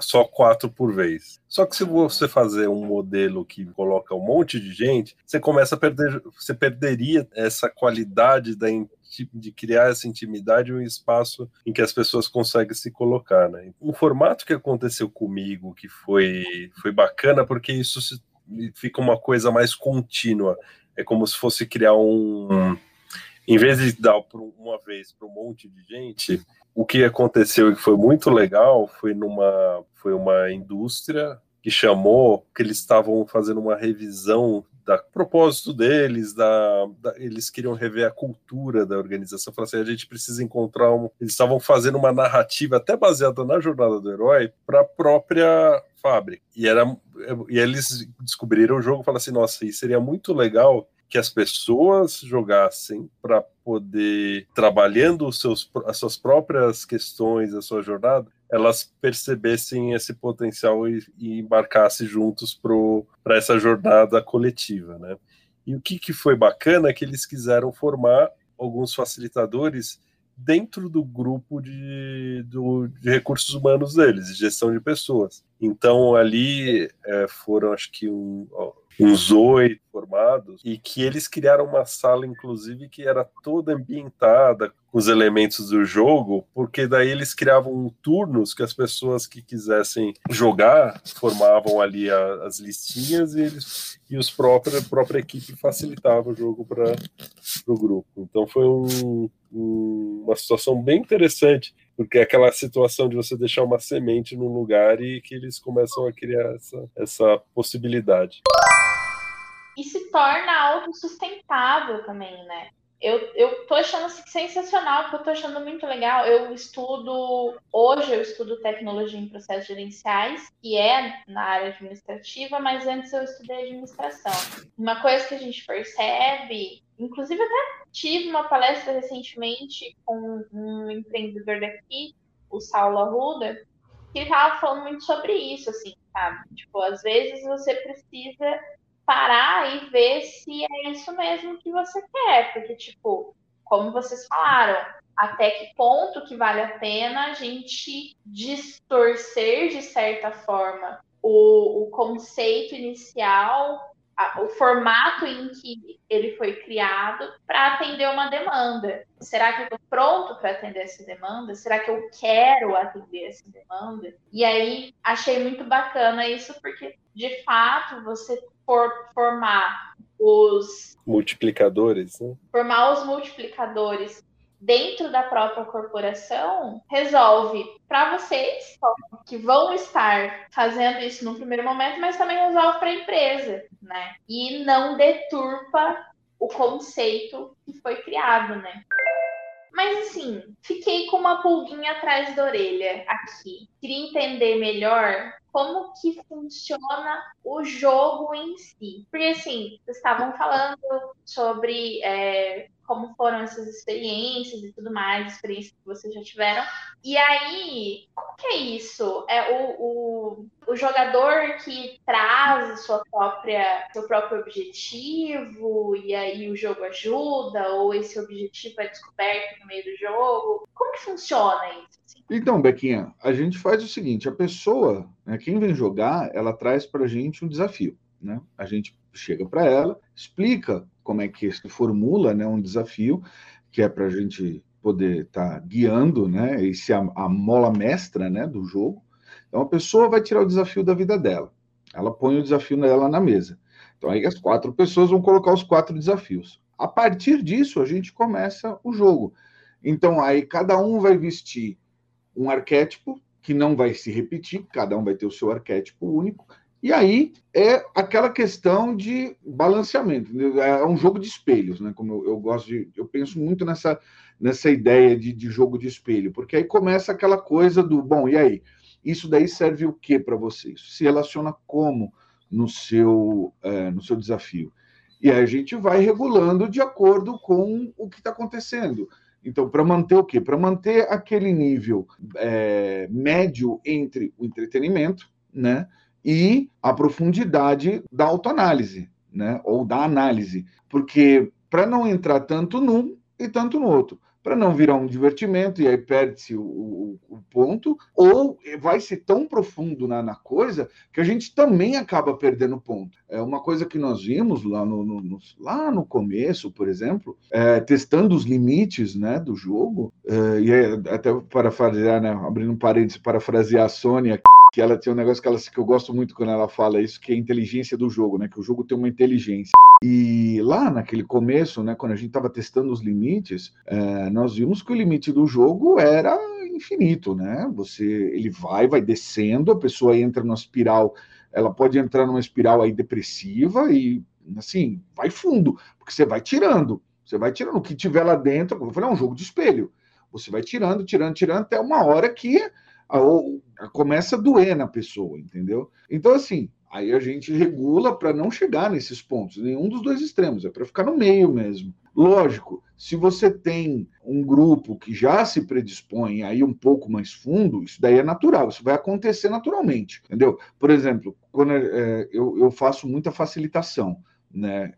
só quatro por vez. Só que se você fazer um modelo que coloca um monte de gente, você começa a perder, você perderia essa qualidade da de criar essa intimidade um espaço em que as pessoas conseguem se colocar, né? Um formato que aconteceu comigo que foi foi bacana porque isso se, fica uma coisa mais contínua. É como se fosse criar um em vez de dar uma vez para um monte de gente, o que aconteceu e que foi muito legal foi numa foi uma indústria que chamou que eles estavam fazendo uma revisão da propósito deles, da, da, eles queriam rever a cultura da organização. Falaram assim, a gente precisa encontrar um. Eles estavam fazendo uma narrativa até baseada na jornada do herói para a própria fábrica. E era e eles descobriram o jogo falaram assim, nossa, isso seria muito legal que as pessoas jogassem para poder, trabalhando os seus, as suas próprias questões, a sua jornada, elas percebessem esse potencial e, e embarcassem juntos para essa jornada coletiva, né? E o que, que foi bacana é que eles quiseram formar alguns facilitadores dentro do grupo de, do, de recursos humanos deles, de gestão de pessoas. Então ali é, foram acho que um, uns oito formados, e que eles criaram uma sala, inclusive, que era toda ambientada com os elementos do jogo, porque daí eles criavam turnos que as pessoas que quisessem jogar formavam ali a, as listinhas e eles e os próprios, a própria equipe facilitava o jogo para o grupo. Então foi um, um, uma situação bem interessante porque é aquela situação de você deixar uma semente num lugar e que eles começam a criar essa, essa possibilidade. E se torna autossustentável também, né? Eu, eu tô achando assim, sensacional, porque eu tô achando muito legal. Eu estudo, hoje eu estudo tecnologia em processos gerenciais, que é na área administrativa, mas antes eu estudei administração. Uma coisa que a gente percebe Inclusive, até tive uma palestra recentemente com um empreendedor daqui, o Saulo Arruda, que estava falando muito sobre isso, assim, sabe? Tipo, às vezes você precisa parar e ver se é isso mesmo que você quer, porque, tipo, como vocês falaram, até que ponto que vale a pena a gente distorcer, de certa forma, o, o conceito inicial o formato em que ele foi criado para atender uma demanda. Será que eu estou pronto para atender essa demanda? Será que eu quero atender essa demanda? E aí achei muito bacana isso, porque de fato você for formar os multiplicadores, né? formar os multiplicadores dentro da própria corporação resolve para vocês que vão estar fazendo isso no primeiro momento, mas também resolve para a empresa, né? E não deturpa o conceito que foi criado, né? Mas assim, fiquei com uma pulguinha atrás da orelha aqui. Queria entender melhor como que funciona o jogo em si. Porque assim, vocês estavam falando sobre é, como foram essas experiências e tudo mais, experiências que vocês já tiveram. E aí, como que é isso? É o, o, o jogador que traz sua própria, seu próprio objetivo, e aí o jogo ajuda, ou esse objetivo é descoberto no meio do jogo? Como que funciona isso? Assim? Então, Bequinha, a gente faz o seguinte: a pessoa, né, quem vem jogar, ela traz para a gente um desafio. Né? A gente chega para ela, explica como é que se formula né, um desafio, que é para a gente poder estar tá guiando, né, e ser a, a, mola mestra né, do jogo. Então, a pessoa vai tirar o desafio da vida dela. Ela põe o desafio dela na mesa. Então, aí as quatro pessoas vão colocar os quatro desafios. A partir disso, a gente começa o jogo. Então, aí cada um vai vestir um arquétipo que não vai se repetir, cada um vai ter o seu arquétipo único, e aí é aquela questão de balanceamento, é um jogo de espelhos, né? Como eu, eu gosto de, eu penso muito nessa, nessa ideia de, de, jogo de espelho, porque aí começa aquela coisa do bom, e aí? Isso daí serve o que para você? Isso se relaciona como no seu, é, no seu desafio? E aí a gente vai regulando de acordo com o que está acontecendo. Então, para manter o quê? Para manter aquele nível é, médio entre o entretenimento, né? E a profundidade da autoanálise, né? ou da análise, porque para não entrar tanto num e tanto no outro, para não virar um divertimento e aí perde-se o, o, o, ponto, ou vai ser tão profundo na, na, coisa que a gente também acaba perdendo ponto. É uma coisa que nós vimos lá no, no, no lá no começo, por exemplo, é, testando os limites né, do jogo, é, e até parafrasear, né, abrindo um parênteses, parafrasear a Sônia que ela tem um negócio que, ela, que eu gosto muito quando ela fala isso, que é a inteligência do jogo, né? Que o jogo tem uma inteligência. E lá naquele começo, né, quando a gente estava testando os limites, é, nós vimos que o limite do jogo era infinito, né? Você, ele vai, vai descendo, a pessoa entra numa espiral, ela pode entrar numa espiral aí depressiva e assim vai fundo, porque você vai tirando, você vai tirando o que tiver lá dentro. Eu falei, é um jogo de espelho. Você vai tirando, tirando, tirando até uma hora que começa a doer na pessoa, entendeu? Então, assim, aí a gente regula para não chegar nesses pontos, nenhum dos dois extremos, é para ficar no meio mesmo. Lógico, se você tem um grupo que já se predispõe aí um pouco mais fundo, isso daí é natural, isso vai acontecer naturalmente, entendeu? Por exemplo, quando é, eu, eu faço muita facilitação, né,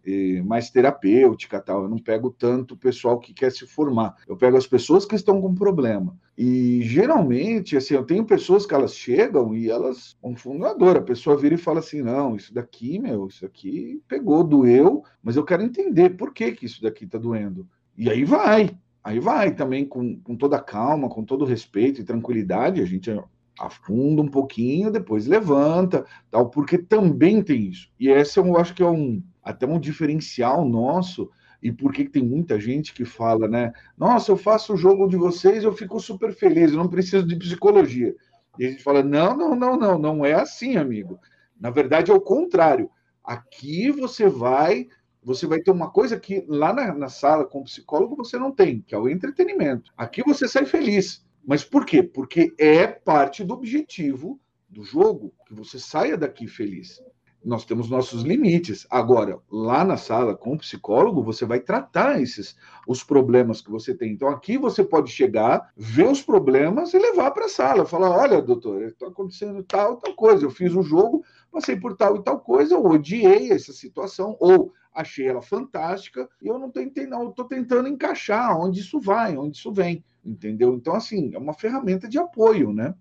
mais terapêutica tal. Eu não pego tanto o pessoal que quer se formar. Eu pego as pessoas que estão com problema. E geralmente, assim, eu tenho pessoas que elas chegam e elas, um fundador, a pessoa vira e fala assim: não, isso daqui, meu, isso aqui pegou, doeu, mas eu quero entender por que, que isso daqui tá doendo. E aí vai, aí vai também com, com toda calma, com todo respeito e tranquilidade, a gente afunda um pouquinho, depois levanta, tal, porque também tem isso. E esse eu acho que é um até um diferencial nosso e por que tem muita gente que fala, né? Nossa, eu faço o jogo de vocês, eu fico super feliz, eu não preciso de psicologia. E a gente fala: não, não, não, não, não é assim, amigo. Na verdade, é o contrário. Aqui você vai, você vai ter uma coisa que lá na, na sala com o psicólogo você não tem, que é o entretenimento. Aqui você sai feliz. Mas por quê? Porque é parte do objetivo do jogo que você saia daqui feliz nós temos nossos limites. Agora, lá na sala com o psicólogo, você vai tratar esses os problemas que você tem. Então, aqui você pode chegar, ver os problemas e levar para a sala. Falar: olha, doutor, está acontecendo tal, tal coisa. Eu fiz um jogo, passei por tal e tal coisa, eu odiei essa situação, ou achei ela fantástica, e eu não não, eu estou tentando encaixar onde isso vai, onde isso vem. Entendeu? Então, assim, é uma ferramenta de apoio, né?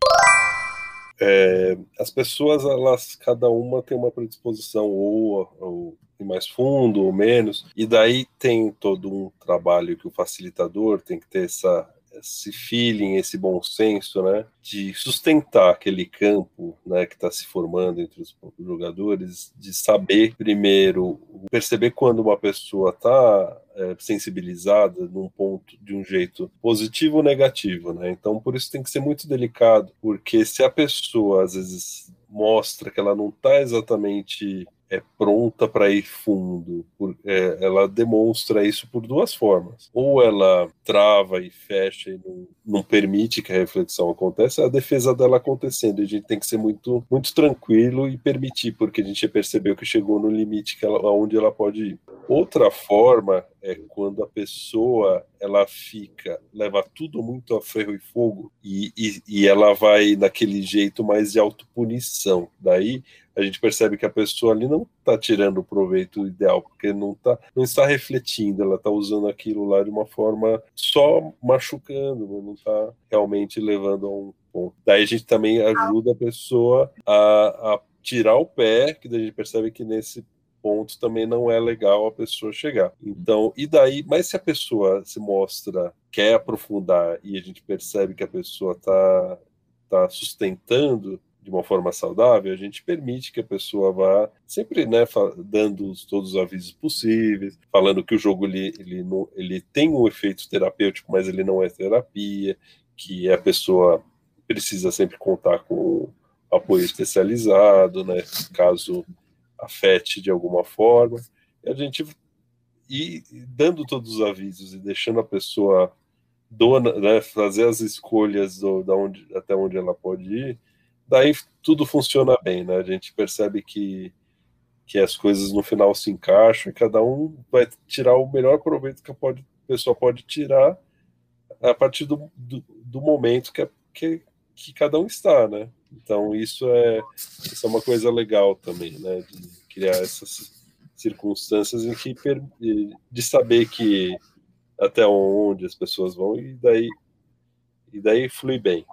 É, as pessoas, elas, cada uma tem uma predisposição ou, ou mais fundo ou menos, e daí tem todo um trabalho que o facilitador tem que ter essa, esse feeling, esse bom senso, né, de sustentar aquele campo, né, que está se formando entre os jogadores, de saber primeiro perceber quando uma pessoa está é, sensibilizada num ponto de um jeito positivo ou negativo, né? Então por isso tem que ser muito delicado, porque se a pessoa às vezes mostra que ela não está exatamente é pronta para ir fundo. Por, é, ela demonstra isso por duas formas. Ou ela trava e fecha e não, não, permite que a reflexão aconteça, a defesa dela acontecendo. A gente tem que ser muito, muito tranquilo e permitir, porque a gente percebeu que chegou no limite que ela, onde ela pode ir. Outra forma é quando a pessoa ela fica, leva tudo muito a ferro e fogo e, e, e ela vai naquele jeito mais de autopunição. Daí a gente percebe que a pessoa ali não está tirando o proveito ideal, porque não, tá, não está refletindo, ela está usando aquilo lá de uma forma só machucando, não está realmente levando a um ponto. Daí a gente também ajuda a pessoa a, a tirar o pé, que daí a gente percebe que nesse ponto também não é legal a pessoa chegar. Então, e daí, mas se a pessoa se mostra, quer aprofundar e a gente percebe que a pessoa está tá sustentando, de uma forma saudável, a gente permite que a pessoa vá sempre né, dando todos os avisos possíveis, falando que o jogo ele, ele, não, ele tem um efeito terapêutico, mas ele não é terapia, que a pessoa precisa sempre contar com apoio especializado, né, caso afete de alguma forma. E a gente e dando todos os avisos e deixando a pessoa dona, né, fazer as escolhas do, da onde, até onde ela pode ir, daí tudo funciona bem, né? A gente percebe que, que as coisas no final se encaixam e cada um vai tirar o melhor proveito que a, pode, a pessoa pode tirar a partir do, do, do momento que, que, que, cada um está, né? Então isso é, isso é uma coisa legal também, né? De criar essas circunstâncias em que de saber que até onde as pessoas vão e daí e daí flui bem.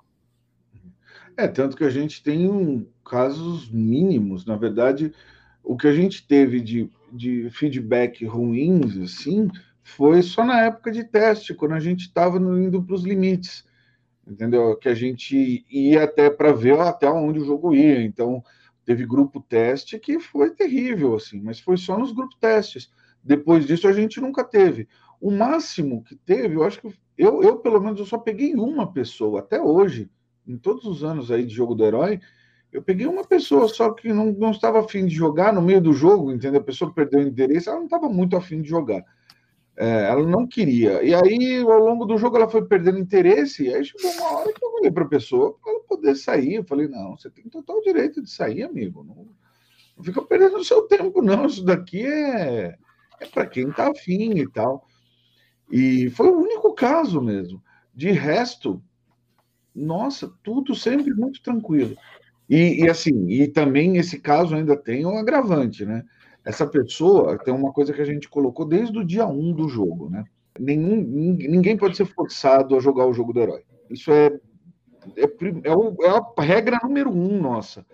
É, tanto que a gente tem um, casos mínimos, na verdade, o que a gente teve de, de feedback ruins, assim, foi só na época de teste, quando a gente estava indo para os limites, entendeu? Que a gente ia até para ver até onde o jogo ia. Então, teve grupo teste que foi terrível, assim, mas foi só nos grupos testes. Depois disso, a gente nunca teve. O máximo que teve, eu acho que eu, eu pelo menos, eu só peguei uma pessoa até hoje, em todos os anos aí de jogo do herói, eu peguei uma pessoa só que não, não estava afim de jogar no meio do jogo, entendeu? A pessoa perdeu o interesse, ela não estava muito afim de jogar. É, ela não queria. E aí, ao longo do jogo, ela foi perdendo interesse. E aí chegou uma hora que eu falei para a pessoa para ela poder sair. Eu falei: não, você tem total direito de sair, amigo. Não, não fica perdendo o seu tempo, não. Isso daqui é, é para quem está afim e tal. E foi o único caso mesmo. De resto, nossa, tudo sempre muito tranquilo. E, e, assim, e também esse caso ainda tem um agravante, né? Essa pessoa tem uma coisa que a gente colocou desde o dia 1 do jogo, né? Nenhum, ninguém pode ser forçado a jogar o jogo do herói. Isso é, é, é, é a regra número um nossa.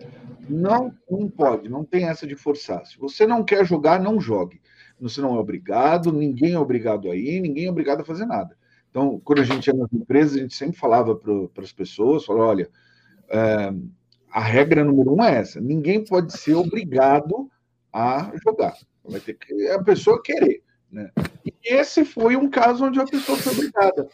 Não, não pode, não tem essa de forçar. Se você não quer jogar, não jogue. Você não é obrigado, ninguém é obrigado a ir, ninguém é obrigado a fazer nada. Então, quando a gente ia nas empresas, a gente sempre falava para as pessoas, falava, olha, é, a regra número um é essa: ninguém pode ser obrigado a jogar. Vai ter que a pessoa querer. Né? E esse foi um caso onde a pessoa foi obrigada.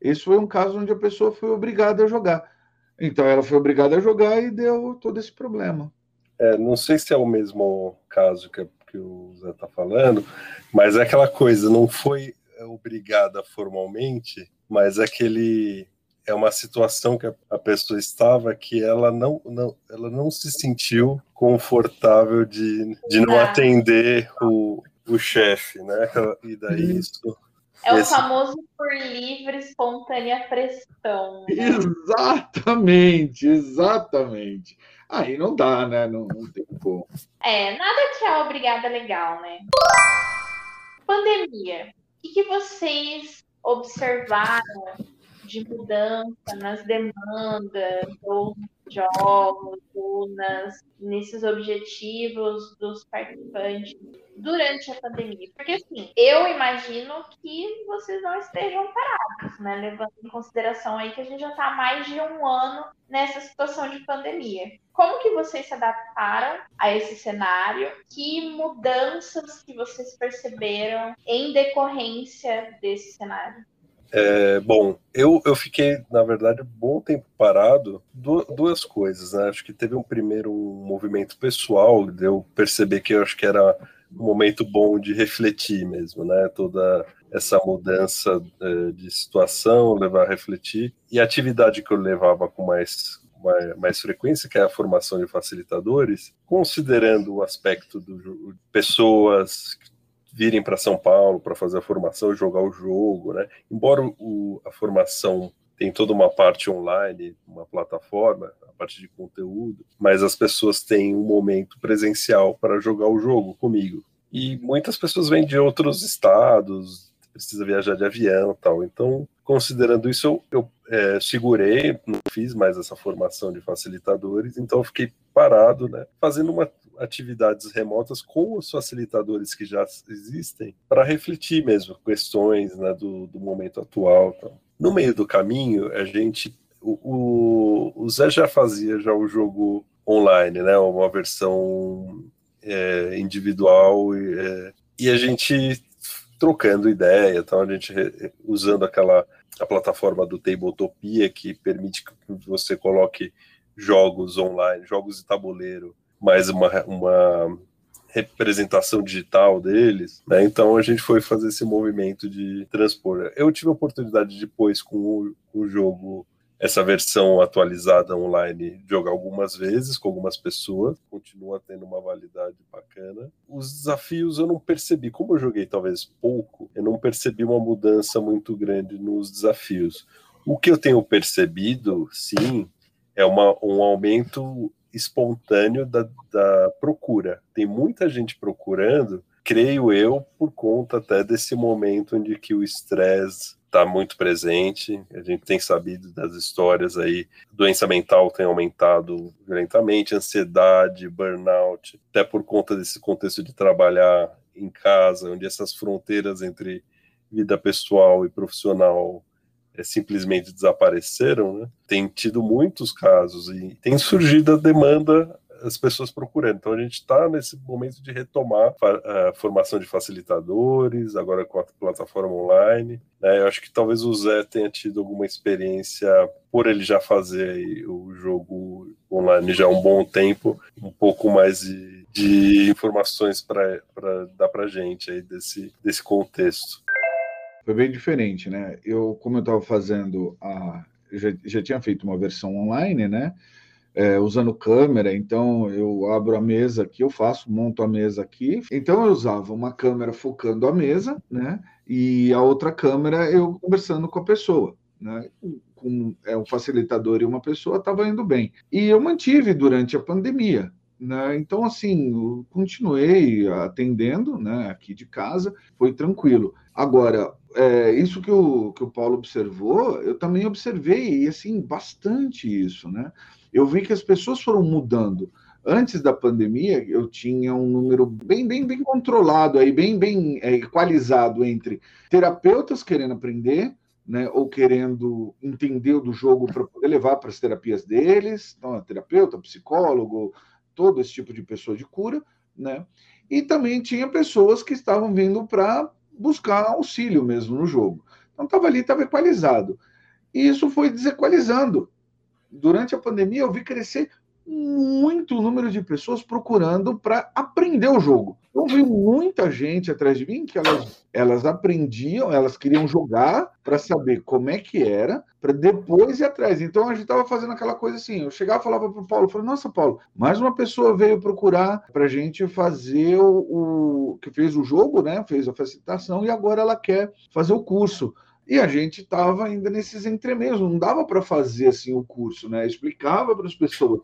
Esse foi um caso onde a pessoa foi obrigada a jogar. Então ela foi obrigada a jogar e deu todo esse problema. É, não sei se é o mesmo caso que, que o Zé está falando, mas é aquela coisa, não foi obrigada formalmente, mas é aquele é uma situação que a pessoa estava que ela não, não, ela não se sentiu confortável de, de não atender o, o chefe, né? E daí uhum. isso. É esse... o famoso por livre, espontânea pressão. Né? Exatamente, exatamente. Aí não dá, né? Não, não tem como. É, nada que é obrigada legal, né? Pandemia. Que, que vocês observaram de mudança nas demandas ou jogos ou nas, nesses objetivos dos participantes durante a pandemia? Porque, assim, eu imagino que vocês não estejam parados, né? Levando em consideração aí que a gente já está há mais de um ano nessa situação de pandemia. Como que vocês se adaptaram a esse cenário? Que mudanças que vocês perceberam em decorrência desse cenário? É, bom, eu, eu fiquei, na verdade, um bom tempo parado. Du duas coisas, né? Acho que teve um primeiro movimento pessoal, de eu perceber que eu acho que era um momento bom de refletir mesmo, né? Toda essa mudança é, de situação, levar a refletir. E a atividade que eu levava com mais, mais, mais frequência, que é a formação de facilitadores, considerando o aspecto de pessoas virem para São Paulo para fazer a formação jogar o jogo, né? Embora o, a formação tem toda uma parte online, uma plataforma, a parte de conteúdo, mas as pessoas têm um momento presencial para jogar o jogo comigo. E muitas pessoas vêm de outros estados, precisa viajar de avião tal. Então, considerando isso, eu, eu é, segurei, não fiz mais essa formação de facilitadores, então fiquei parado, né, fazendo uma, atividades remotas com os facilitadores que já existem para refletir mesmo questões né, do, do momento atual. Então. No meio do caminho, a gente. O, o, o, Zé já fazia já o jogo online, né? Uma versão é, individual é, e, a gente trocando ideia, então a gente usando aquela a plataforma do Tabletopia que permite que você coloque jogos online, jogos de tabuleiro mais uma, uma representação digital deles, né? Então a gente foi fazer esse movimento de transpor. Eu tive a oportunidade depois com o, com o jogo essa versão atualizada online jogar algumas vezes com algumas pessoas, continua tendo uma validade bacana. Os desafios eu não percebi, como eu joguei talvez pouco, eu não percebi uma mudança muito grande nos desafios. O que eu tenho percebido, sim, é uma, um aumento espontâneo da, da procura. Tem muita gente procurando creio eu, por conta até desse momento onde que o estresse está muito presente. A gente tem sabido das histórias aí, doença mental tem aumentado violentamente, ansiedade, burnout, até por conta desse contexto de trabalhar em casa, onde essas fronteiras entre vida pessoal e profissional simplesmente desapareceram, né? Tem tido muitos casos e tem surgido a demanda as pessoas procurando. Então a gente está nesse momento de retomar a formação de facilitadores, agora com a plataforma online. Né? Eu acho que talvez o Zé tenha tido alguma experiência por ele já fazer o jogo online já há um bom tempo, um pouco mais de, de informações para dar para gente aí desse, desse contexto. Foi bem diferente, né? Eu, como eu estava fazendo a. Já, já tinha feito uma versão online, né? é, usando câmera, então eu abro a mesa aqui, eu faço, monto a mesa aqui. Então eu usava uma câmera focando a mesa, né? E a outra câmera eu conversando com a pessoa, né? Com é, um facilitador e uma pessoa estava indo bem. E eu mantive durante a pandemia. Né? Então, assim, continuei atendendo né, aqui de casa, foi tranquilo. Agora, é, isso que o, que o Paulo observou, eu também observei, e assim, bastante isso, né? eu vi que as pessoas foram mudando. Antes da pandemia, eu tinha um número bem, bem, bem controlado, aí, bem, bem é, equalizado entre terapeutas querendo aprender, né, ou querendo entender do jogo para poder levar para as terapias deles, então, terapeuta, psicólogo, todo esse tipo de pessoa de cura, né? E também tinha pessoas que estavam vindo para buscar auxílio mesmo no jogo. Então estava ali, estava equalizado. E isso foi desequalizando durante a pandemia eu vi crescer muito número de pessoas procurando para aprender o jogo. Eu vi muita gente atrás de mim que elas, elas aprendiam, elas queriam jogar para saber como é que era, para depois ir atrás. Então a gente estava fazendo aquela coisa assim. Eu chegava e falava para o Paulo, falei, nossa, Paulo, mais uma pessoa veio procurar para a gente fazer o, o que fez o jogo, né? Fez a facilitação e agora ela quer fazer o curso. E a gente estava ainda nesses entremeios, não dava para fazer assim o curso, né? explicava para as pessoas,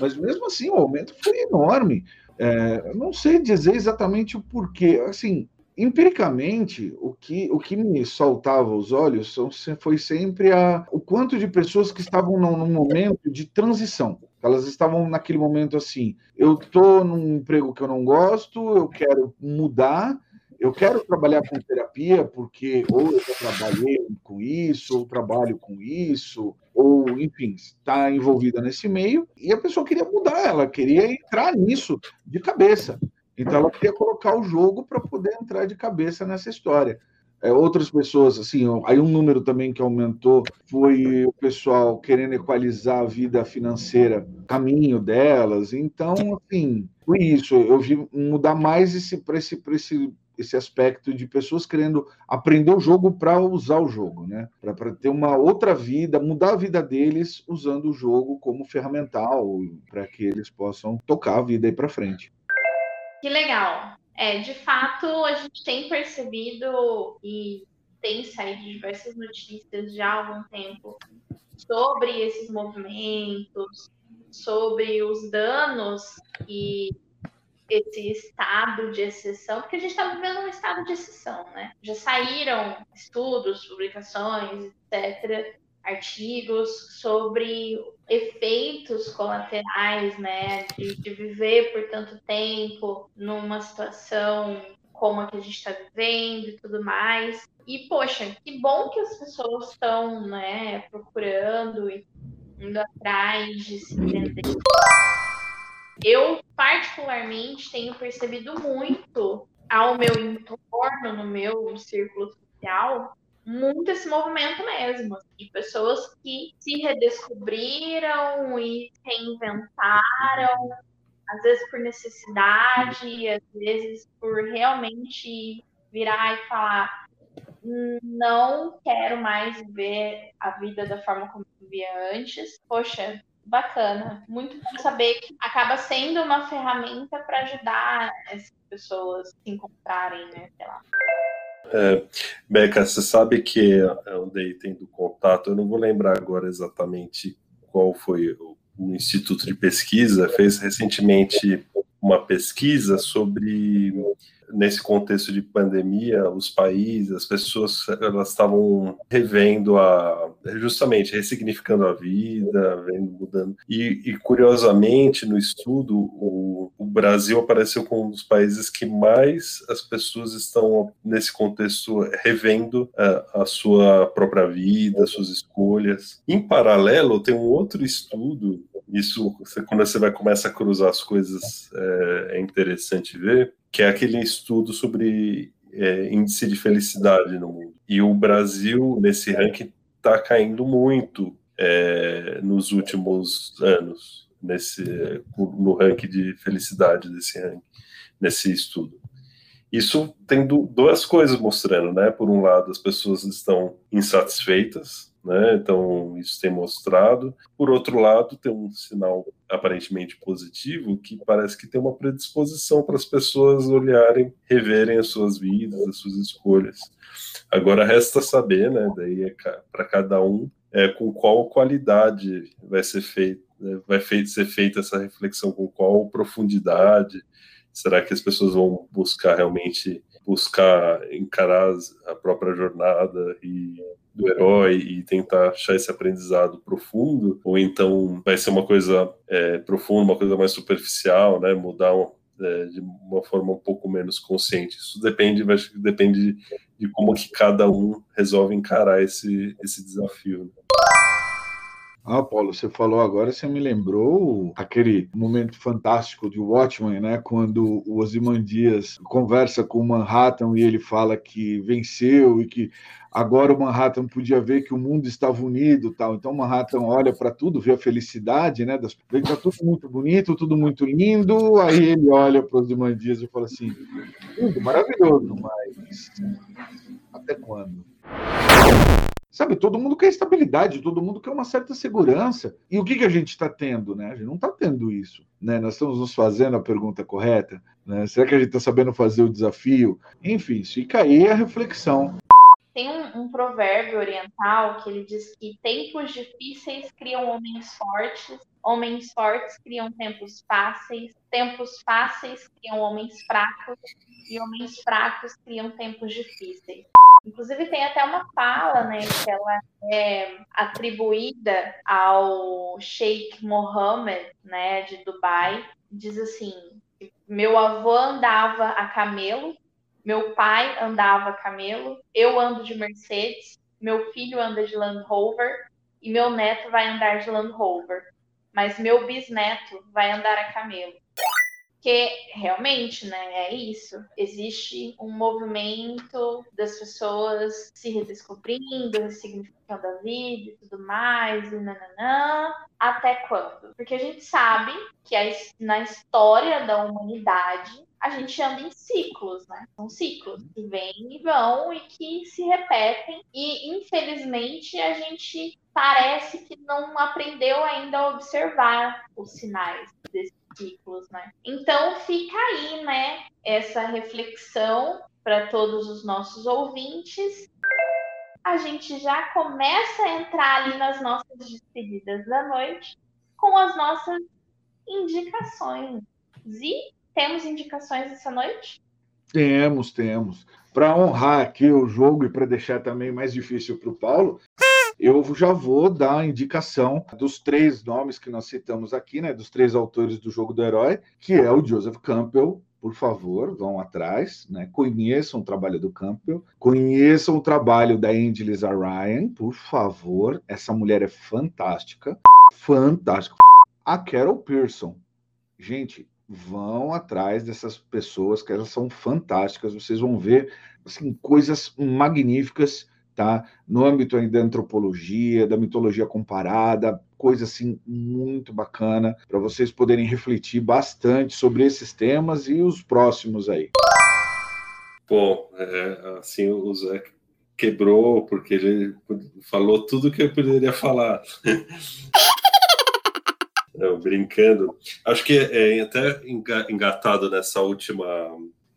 mas mesmo assim o aumento foi enorme. É, não sei dizer exatamente o porquê. Assim, empiricamente, o que, o que me saltava os olhos foi sempre a, o quanto de pessoas que estavam num, momento de transição. Elas estavam naquele momento assim: eu estou num emprego que eu não gosto, eu quero mudar, eu quero trabalhar com terapia porque ou eu já trabalhei com isso, ou trabalho com isso, ou, enfim, está envolvida nesse meio, e a pessoa queria mudar, ela queria entrar nisso de cabeça. Então, ela queria colocar o jogo para poder entrar de cabeça nessa história. É, outras pessoas, assim, aí um número também que aumentou foi o pessoal querendo equalizar a vida financeira, caminho delas. Então, assim, foi isso. Eu vi mudar mais esse para esse, esse esse aspecto de pessoas querendo aprender o jogo para usar o jogo, né? Para ter uma outra vida, mudar a vida deles usando o jogo como ferramental para que eles possam tocar a vida aí para frente. Que legal. É, de fato, a gente tem percebido e tem saído diversas notícias já há algum tempo sobre esses movimentos, sobre os danos que esse estado de exceção, porque a gente está vivendo um estado de exceção, né? Já saíram estudos, publicações, etc., artigos sobre efeitos colaterais, né, de, de viver por tanto tempo numa situação como a que a gente está vivendo e tudo mais. E, poxa, que bom que as pessoas estão, né, procurando e indo atrás de se entender. Eu, particularmente, tenho percebido muito ao meu entorno, no meu círculo social, muito esse movimento mesmo, de assim, pessoas que se redescobriram e reinventaram, às vezes por necessidade, às vezes por realmente virar e falar não quero mais viver a vida da forma como vivia antes. Poxa, bacana. Muito bom saber que acaba sendo uma ferramenta para ajudar essas pessoas a se encontrarem, né? Sei lá. É, Beca, você sabe que eu andei tendo contato, eu não vou lembrar agora exatamente qual foi o, o instituto de pesquisa, fez recentemente uma pesquisa sobre nesse contexto de pandemia, os países, as pessoas, elas estavam revendo a, justamente ressignificando a vida, vendo, mudando. E, e curiosamente, no estudo, o, o, Brasil apareceu como um dos países que mais as pessoas estão nesse contexto revendo a, a sua própria vida, suas escolhas. Em paralelo, tem um outro estudo isso, quando você vai começar a cruzar as coisas, é, é interessante ver, que é aquele estudo sobre é, índice de felicidade no mundo. E o Brasil, nesse ranking, está caindo muito é, nos últimos anos, nesse, no ranking de felicidade desse ranking, nesse estudo. Isso tem duas coisas mostrando, né? Por um lado, as pessoas estão insatisfeitas né? Então, isso tem mostrado. Por outro lado, tem um sinal aparentemente positivo que parece que tem uma predisposição para as pessoas olharem, reverem as suas vidas, as suas escolhas. Agora resta saber, né? Daí é para cada um é, com qual qualidade vai ser feito, né, vai ser feita essa reflexão, com qual profundidade. Será que as pessoas vão buscar realmente buscar encarar a própria jornada e do herói e tentar achar esse aprendizado profundo, ou então vai ser uma coisa é, profunda, uma coisa mais superficial, né? Mudar é, de uma forma um pouco menos consciente. Isso depende, vai, depende de, de como que cada um resolve encarar esse, esse desafio. Né? Ah, Paulo, você falou agora, você me lembrou aquele momento fantástico de Watchmen, né? Quando o Ozymandias conversa com o Manhattan e ele fala que venceu e que agora o Manhattan podia ver que o mundo estava unido, tal. Então o Manhattan olha para tudo, vê a felicidade, né? Das... Vê que tá tudo muito bonito, tudo muito lindo. Aí ele olha para os Ozymandias e fala assim: tudo maravilhoso, mas até quando? Sabe, todo mundo quer estabilidade, todo mundo quer uma certa segurança. E o que, que a gente está tendo, né? A gente não está tendo isso. Né? Nós estamos nos fazendo a pergunta correta. Né? Será que a gente está sabendo fazer o desafio? Enfim, fica aí a reflexão. Tem um, um, provérbio oriental que ele diz que tempos difíceis criam homens fortes, homens fortes criam tempos fáceis, tempos fáceis criam homens fracos e homens fracos criam tempos difíceis. Inclusive tem até uma fala, né, que ela é atribuída ao Sheikh Mohammed, né, de Dubai. Diz assim: meu avô andava a camelo, meu pai andava a camelo, eu ando de Mercedes, meu filho anda de Land Rover e meu neto vai andar de Land Rover, mas meu bisneto vai andar a camelo. Porque realmente, né, é isso. Existe um movimento das pessoas se redescobrindo, ressignificando a vida e tudo mais, e nananã. Até quando? Porque a gente sabe que na história da humanidade a gente anda em ciclos, né? São ciclos que vêm e vão e que se repetem. E infelizmente a gente parece que não aprendeu ainda a observar os sinais desse ciclos, né? Então fica aí, né, essa reflexão para todos os nossos ouvintes. A gente já começa a entrar ali nas nossas despedidas da noite com as nossas indicações. E temos indicações essa noite? Temos, temos. Para honrar aqui o jogo e para deixar também mais difícil para o Paulo, eu já vou dar a indicação dos três nomes que nós citamos aqui, né, dos três autores do Jogo do Herói, que é o Joseph Campbell, por favor, vão atrás, né? conheçam o trabalho do Campbell, conheçam o trabalho da Angelisa Ryan, por favor, essa mulher é fantástica, fantástica. A Carol Pearson, gente, vão atrás dessas pessoas que elas são fantásticas, vocês vão ver assim, coisas magníficas tá? No âmbito da antropologia, da mitologia comparada, coisa assim muito bacana para vocês poderem refletir bastante sobre esses temas e os próximos aí. Bom, é, assim o Zé quebrou porque ele falou tudo que eu poderia falar. *laughs* Não, brincando. Acho que é, é até engatado nessa última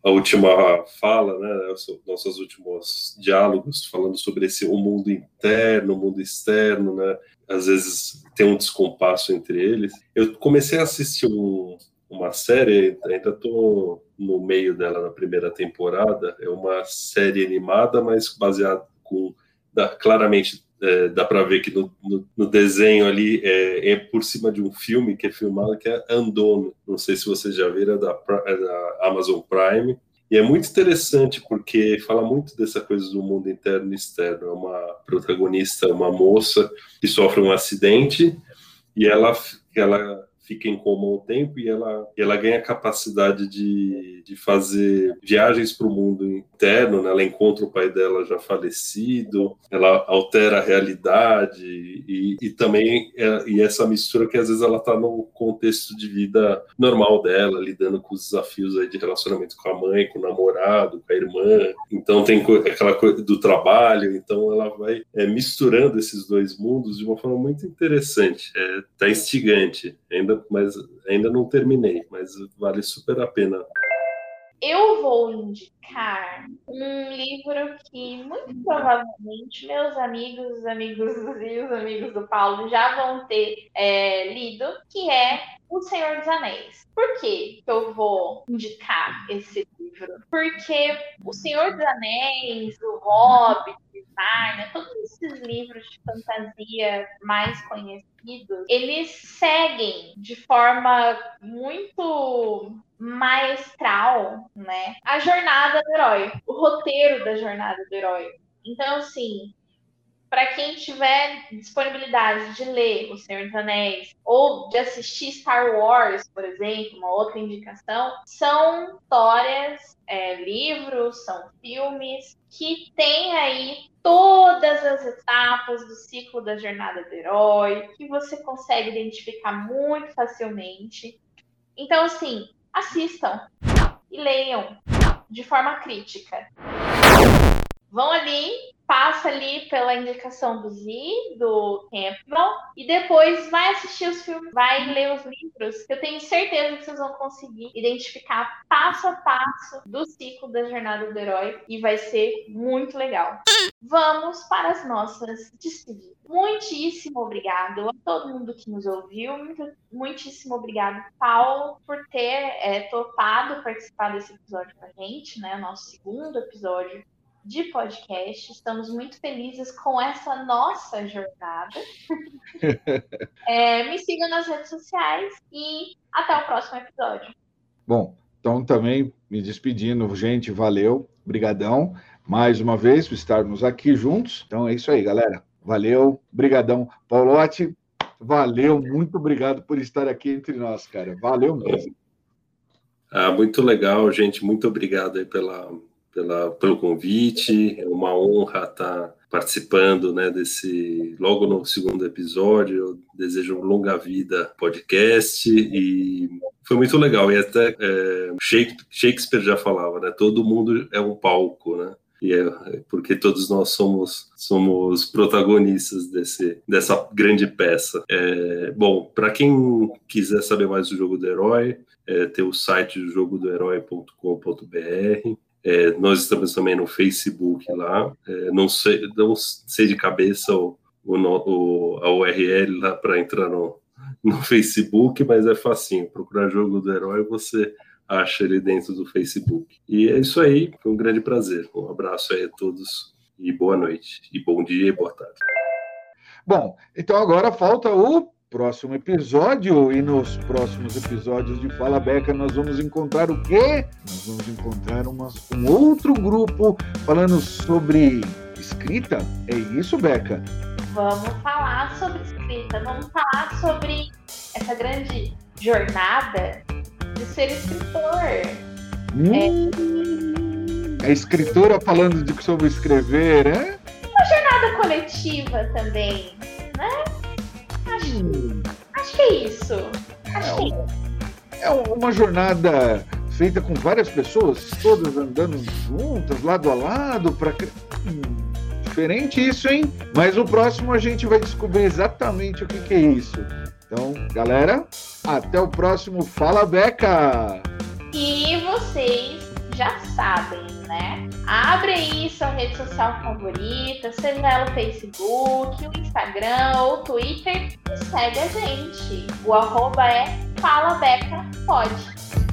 a última fala, né, nossos últimos diálogos, falando sobre esse o mundo interno, o mundo externo, né, às vezes tem um descompasso entre eles. Eu comecei a assistir um, uma série, ainda estou no meio dela na primeira temporada. É uma série animada, mas baseada com. Da, claramente é, dá para ver que no, no, no, desenho ali é, é, por cima de um filme que é filmado que é Andone. Não sei se vocês já viram, é da, é da Amazon Prime. E é muito interessante porque fala muito dessa coisa do mundo interno e externo. É uma protagonista, uma moça que sofre um acidente e ela, ela fica em coma um tempo e ela, ela ganha a capacidade de, de fazer viagens para o mundo interno, né? ela encontra o pai dela já falecido, ela altera a realidade e, e também é, e essa mistura que às vezes ela está no contexto de vida normal dela, lidando com os desafios aí de relacionamento com a mãe, com o namorado, com a irmã, então tem aquela coisa do trabalho, então ela vai é, misturando esses dois mundos de uma forma muito interessante, é, tá instigante, ainda ainda, mas ainda não terminei, mas vale super a pena. Eu vou indicar um livro que muito provavelmente meus amigos, os amigos e os amigos do Paulo já vão ter é, lido, que é O Senhor dos Anéis. Por que eu vou indicar esse livro? Porque O Senhor dos Anéis, O Hobbit, Narnia, todos esses livros de fantasia mais conhecidos, eles seguem de forma muito maestral, né, a jornada do herói, o roteiro da jornada do herói. Então, assim, para quem tiver disponibilidade de ler O Senhor dos Anéis ou de assistir Star Wars, por exemplo, uma outra indicação, são histórias, é, livros, são filmes que têm aí todas as etapas do ciclo da jornada do herói, que você consegue identificar muito facilmente. Então, assim, assistam e leiam de forma crítica. Vão ali passa ali pela indicação do Z, do Campbell, e depois vai assistir os filmes, vai ler os livros. Eu tenho certeza que vocês vão conseguir identificar passo a passo do ciclo da jornada do herói e vai ser muito legal. Vamos para as nossas despedidas. Muitíssimo obrigado a todo mundo que nos ouviu. Muito, muitíssimo obrigado, Paulo, por ter é, topado participar desse episódio com a gente, né? Nosso segundo episódio de podcast. Estamos muito felizes com essa nossa jornada. *laughs* é, me sigam nas redes sociais e até o próximo episódio. Bom, então também me despedindo, gente, valeu, brigadão mais uma vez por estarmos aqui juntos. Então é isso aí, galera. Valeu, brigadão. Paulote, valeu, muito obrigado por estar aqui entre nós, cara. Valeu mesmo. Ah, muito legal, gente. Muito obrigado aí pela, pela, pelo convite. É uma honra estar participando né, desse logo no segundo episódio. Eu desejo longa vida podcast e foi muito legal. E até é, Shakespeare já falava, né? Todo mundo é um palco, né? E é porque todos nós somos somos protagonistas desse, dessa grande peça. É, bom, para quem quiser saber mais do jogo do herói, é, tem o site do jogodoherói.com.br. É, nós estamos também no Facebook lá. É, não, sei, não sei de cabeça o, o, o a URL lá para entrar no, no Facebook, mas é facinho. Procurar Jogo do Herói, você acha ele dentro do Facebook. E é isso aí. Foi um grande prazer. Um abraço aí a todos e boa noite. E bom dia e boa tarde. Bom, então agora falta o próximo episódio. E nos próximos episódios de Fala Beca, nós vamos encontrar o quê? Nós vamos encontrar uma, um outro grupo falando sobre escrita. É isso, Beca? Vamos falar sobre escrita. Vamos falar sobre essa grande jornada de ser escritor. Hum, é... A escritora falando de sobre escrever, é? Uma jornada coletiva também, né? Acho, que é isso. Acho é, que é. É uma jornada feita com várias pessoas, todas andando juntas, lado a lado, para. Hum, diferente isso, hein? Mas o próximo a gente vai descobrir exatamente o que, que é isso. Então, galera, até o próximo Fala Beca! E vocês já sabem, né? Abre aí sua rede social favorita, seja ela o Facebook, o Instagram ou o Twitter e segue a gente. O arroba é Fala Beca Pode.